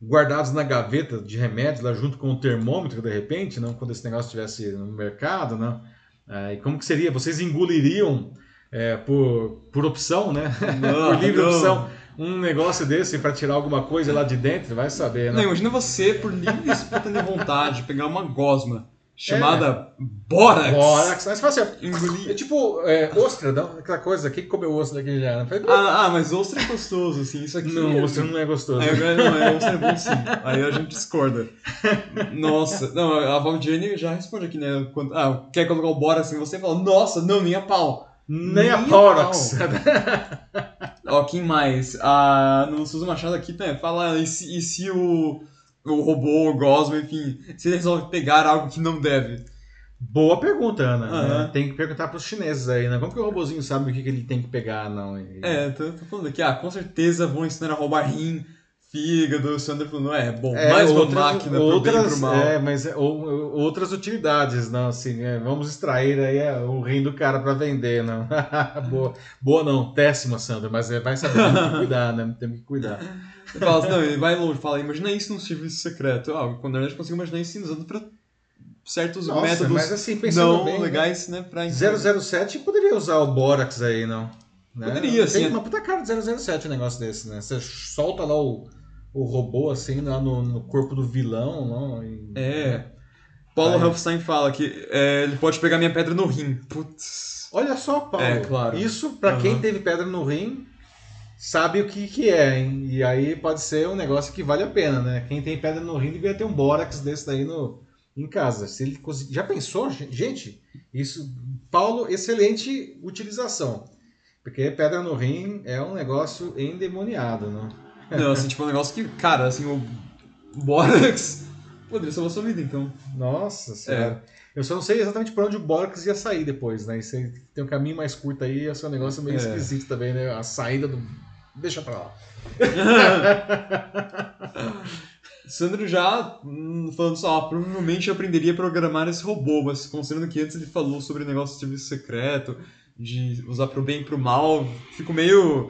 guardados na gaveta de remédios lá junto com o termômetro de repente, não? Quando esse negócio estivesse no mercado, não? Ah, e como que seria? Vocês engoliriam é, por, por opção, né? Não, por livre não. opção um negócio desse para tirar alguma coisa lá de dentro, vai saber, né? Não, imagina você, por livre espontânea vontade, pegar uma gosma chamada é. Bórax. Bórax. Mas você assim, engolir. É tipo é, ostra, não? aquela coisa, quem comeu ostra daqui já? Ah, ah, mas ostra é gostoso, assim, isso aqui. Não, é... ostra não é gostoso. É, não, é, ostra é bom sim. Aí a gente discorda. Nossa, não, a Valdiane já responde aqui, né? Quando, ah, quer colocar o Bórax em você? Fala, nossa, não, nem a pau. Nem, a Bórax. Ó, quem mais? Ah, no Suzy Machado aqui né, fala, e se, e se o, o robô, o Gosmo, enfim, se ele resolve pegar algo que não deve? Boa pergunta, Ana. Uhum. Né? Tem que perguntar para os chineses aí, né? Como que o robôzinho sabe o que, que ele tem que pegar, não? E... É, tô, tô, falando aqui, ah, com certeza vão ensinar a roubar rim, fígado, o Sandro falou, é, bom, é, mais outras, uma máquina outras, pro bem e pro mal. É, mas é, ou, outras utilidades, não, assim, é, vamos extrair aí é, o rim do cara para vender, não. boa, boa não, péssima, Sandro, mas é, vai saber, tem que cuidar, né, tem que cuidar. Fala assim, não, ele vai longe, fala, imagina isso num serviço secreto. Ah, quando a gente consegue imaginar isso usando pra certos Nossa, métodos mas, assim, não bem, né? legais, né, pra... 007 poderia usar o Borax aí, não? Né? Poderia, sim. Tem uma puta cara de 007 um negócio desse, né? Você solta lá o o robô assim lá no, no corpo do vilão. Não? E... É. Paulo Huffstein fala que é, ele pode pegar minha pedra no rim. Putz. Olha só, Paulo. É, claro. Isso, para uhum. quem teve pedra no rim, sabe o que, que é, hein? E aí pode ser um negócio que vale a pena, né? Quem tem pedra no rim devia ter um bórax desse daí no, em casa. Se ele conseguir... Já pensou, gente? Isso, Paulo, excelente utilização. Porque pedra no rim é um negócio endemoniado, né? Não, assim, tipo, um negócio que, cara, assim, o Borax poderia salvar sua vida, então. Nossa senhora. É. Eu só não sei exatamente por onde o Borax ia sair depois, né? Isso tem um caminho mais curto aí, é um negócio meio é. esquisito também, né? A saída do. Deixa pra lá. Sandro já hum, falando só, provavelmente eu aprenderia a programar esse robô, mas considerando que antes ele falou sobre o negócio de serviço secreto, de usar pro bem e pro mal, fico meio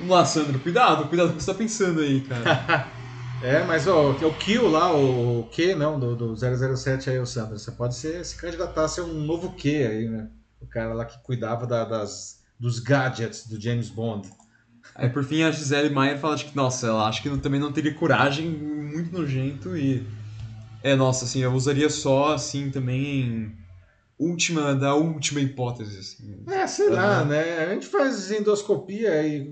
Vamos lá, Sandro, cuidado, cuidado com o que você tá pensando aí, cara. é, mas ó, o Kill lá, o Q, não, do, do 007 aí, o Sandro, você pode ser, se candidatar a ser um novo Q aí, né? O cara lá que cuidava da, das, dos gadgets do James Bond. Aí por fim a Gisele Maier fala que, nossa, ela acha que não, também não teria coragem, muito nojento e. É, nossa, assim, eu usaria só, assim, também última da última hipótese. Assim. É, sei uhum. lá, né? A gente faz endoscopia e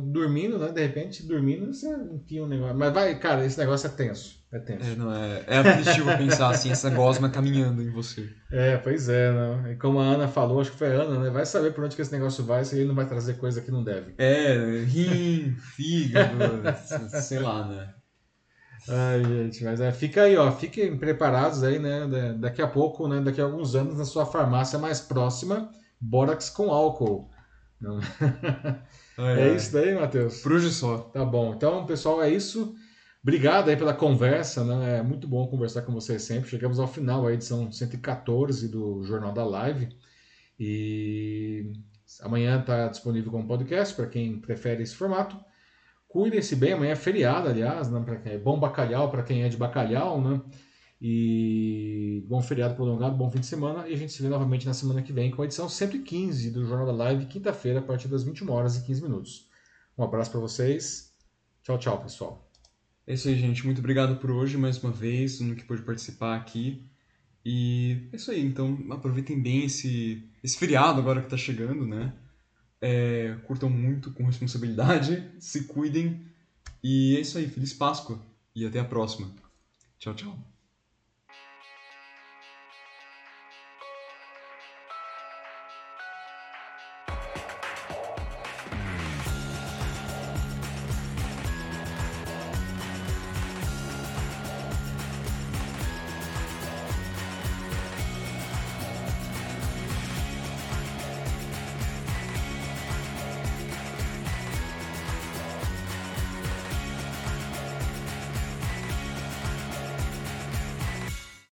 dormindo, né? De repente, dormindo, você enfia um negócio. Mas vai, cara, esse negócio é tenso. É tenso. É, não é, é aflitivo pensar assim, essa gosma caminhando em você. É, pois é, não. E como a Ana falou, acho que foi a Ana, né? Vai saber por onde que esse negócio vai se ele não vai trazer coisa que não deve. É, rim, fígado, sei lá, né? Ai, gente, mas é, fica aí, ó, fiquem preparados aí, né? Daqui a pouco, né? Daqui a alguns anos, na sua farmácia mais próxima, Borax com álcool. Não. Ai, é ai. isso daí, Matheus? Por hoje só. Tá bom. Então, pessoal, é isso. Obrigado aí pela conversa, né? É muito bom conversar com vocês sempre. Chegamos ao final, a edição 114 do Jornal da Live. E amanhã está disponível como podcast para quem prefere esse formato. Cuidem-se bem, amanhã é feriado, aliás, né? É bom bacalhau para quem é de bacalhau, né? E bom feriado prolongado, bom fim de semana. E a gente se vê novamente na semana que vem com a edição 115 do Jornal da Live, quinta-feira, a partir das 21 horas e 15 minutos. Um abraço para vocês. Tchau, tchau, pessoal. É isso aí, gente. Muito obrigado por hoje, mais uma vez, no que pôde participar aqui. E é isso aí, então aproveitem bem esse, esse feriado agora que está chegando, né? É, curtam muito com responsabilidade, se cuidem. E é isso aí, Feliz Páscoa! e até a próxima. Tchau, tchau.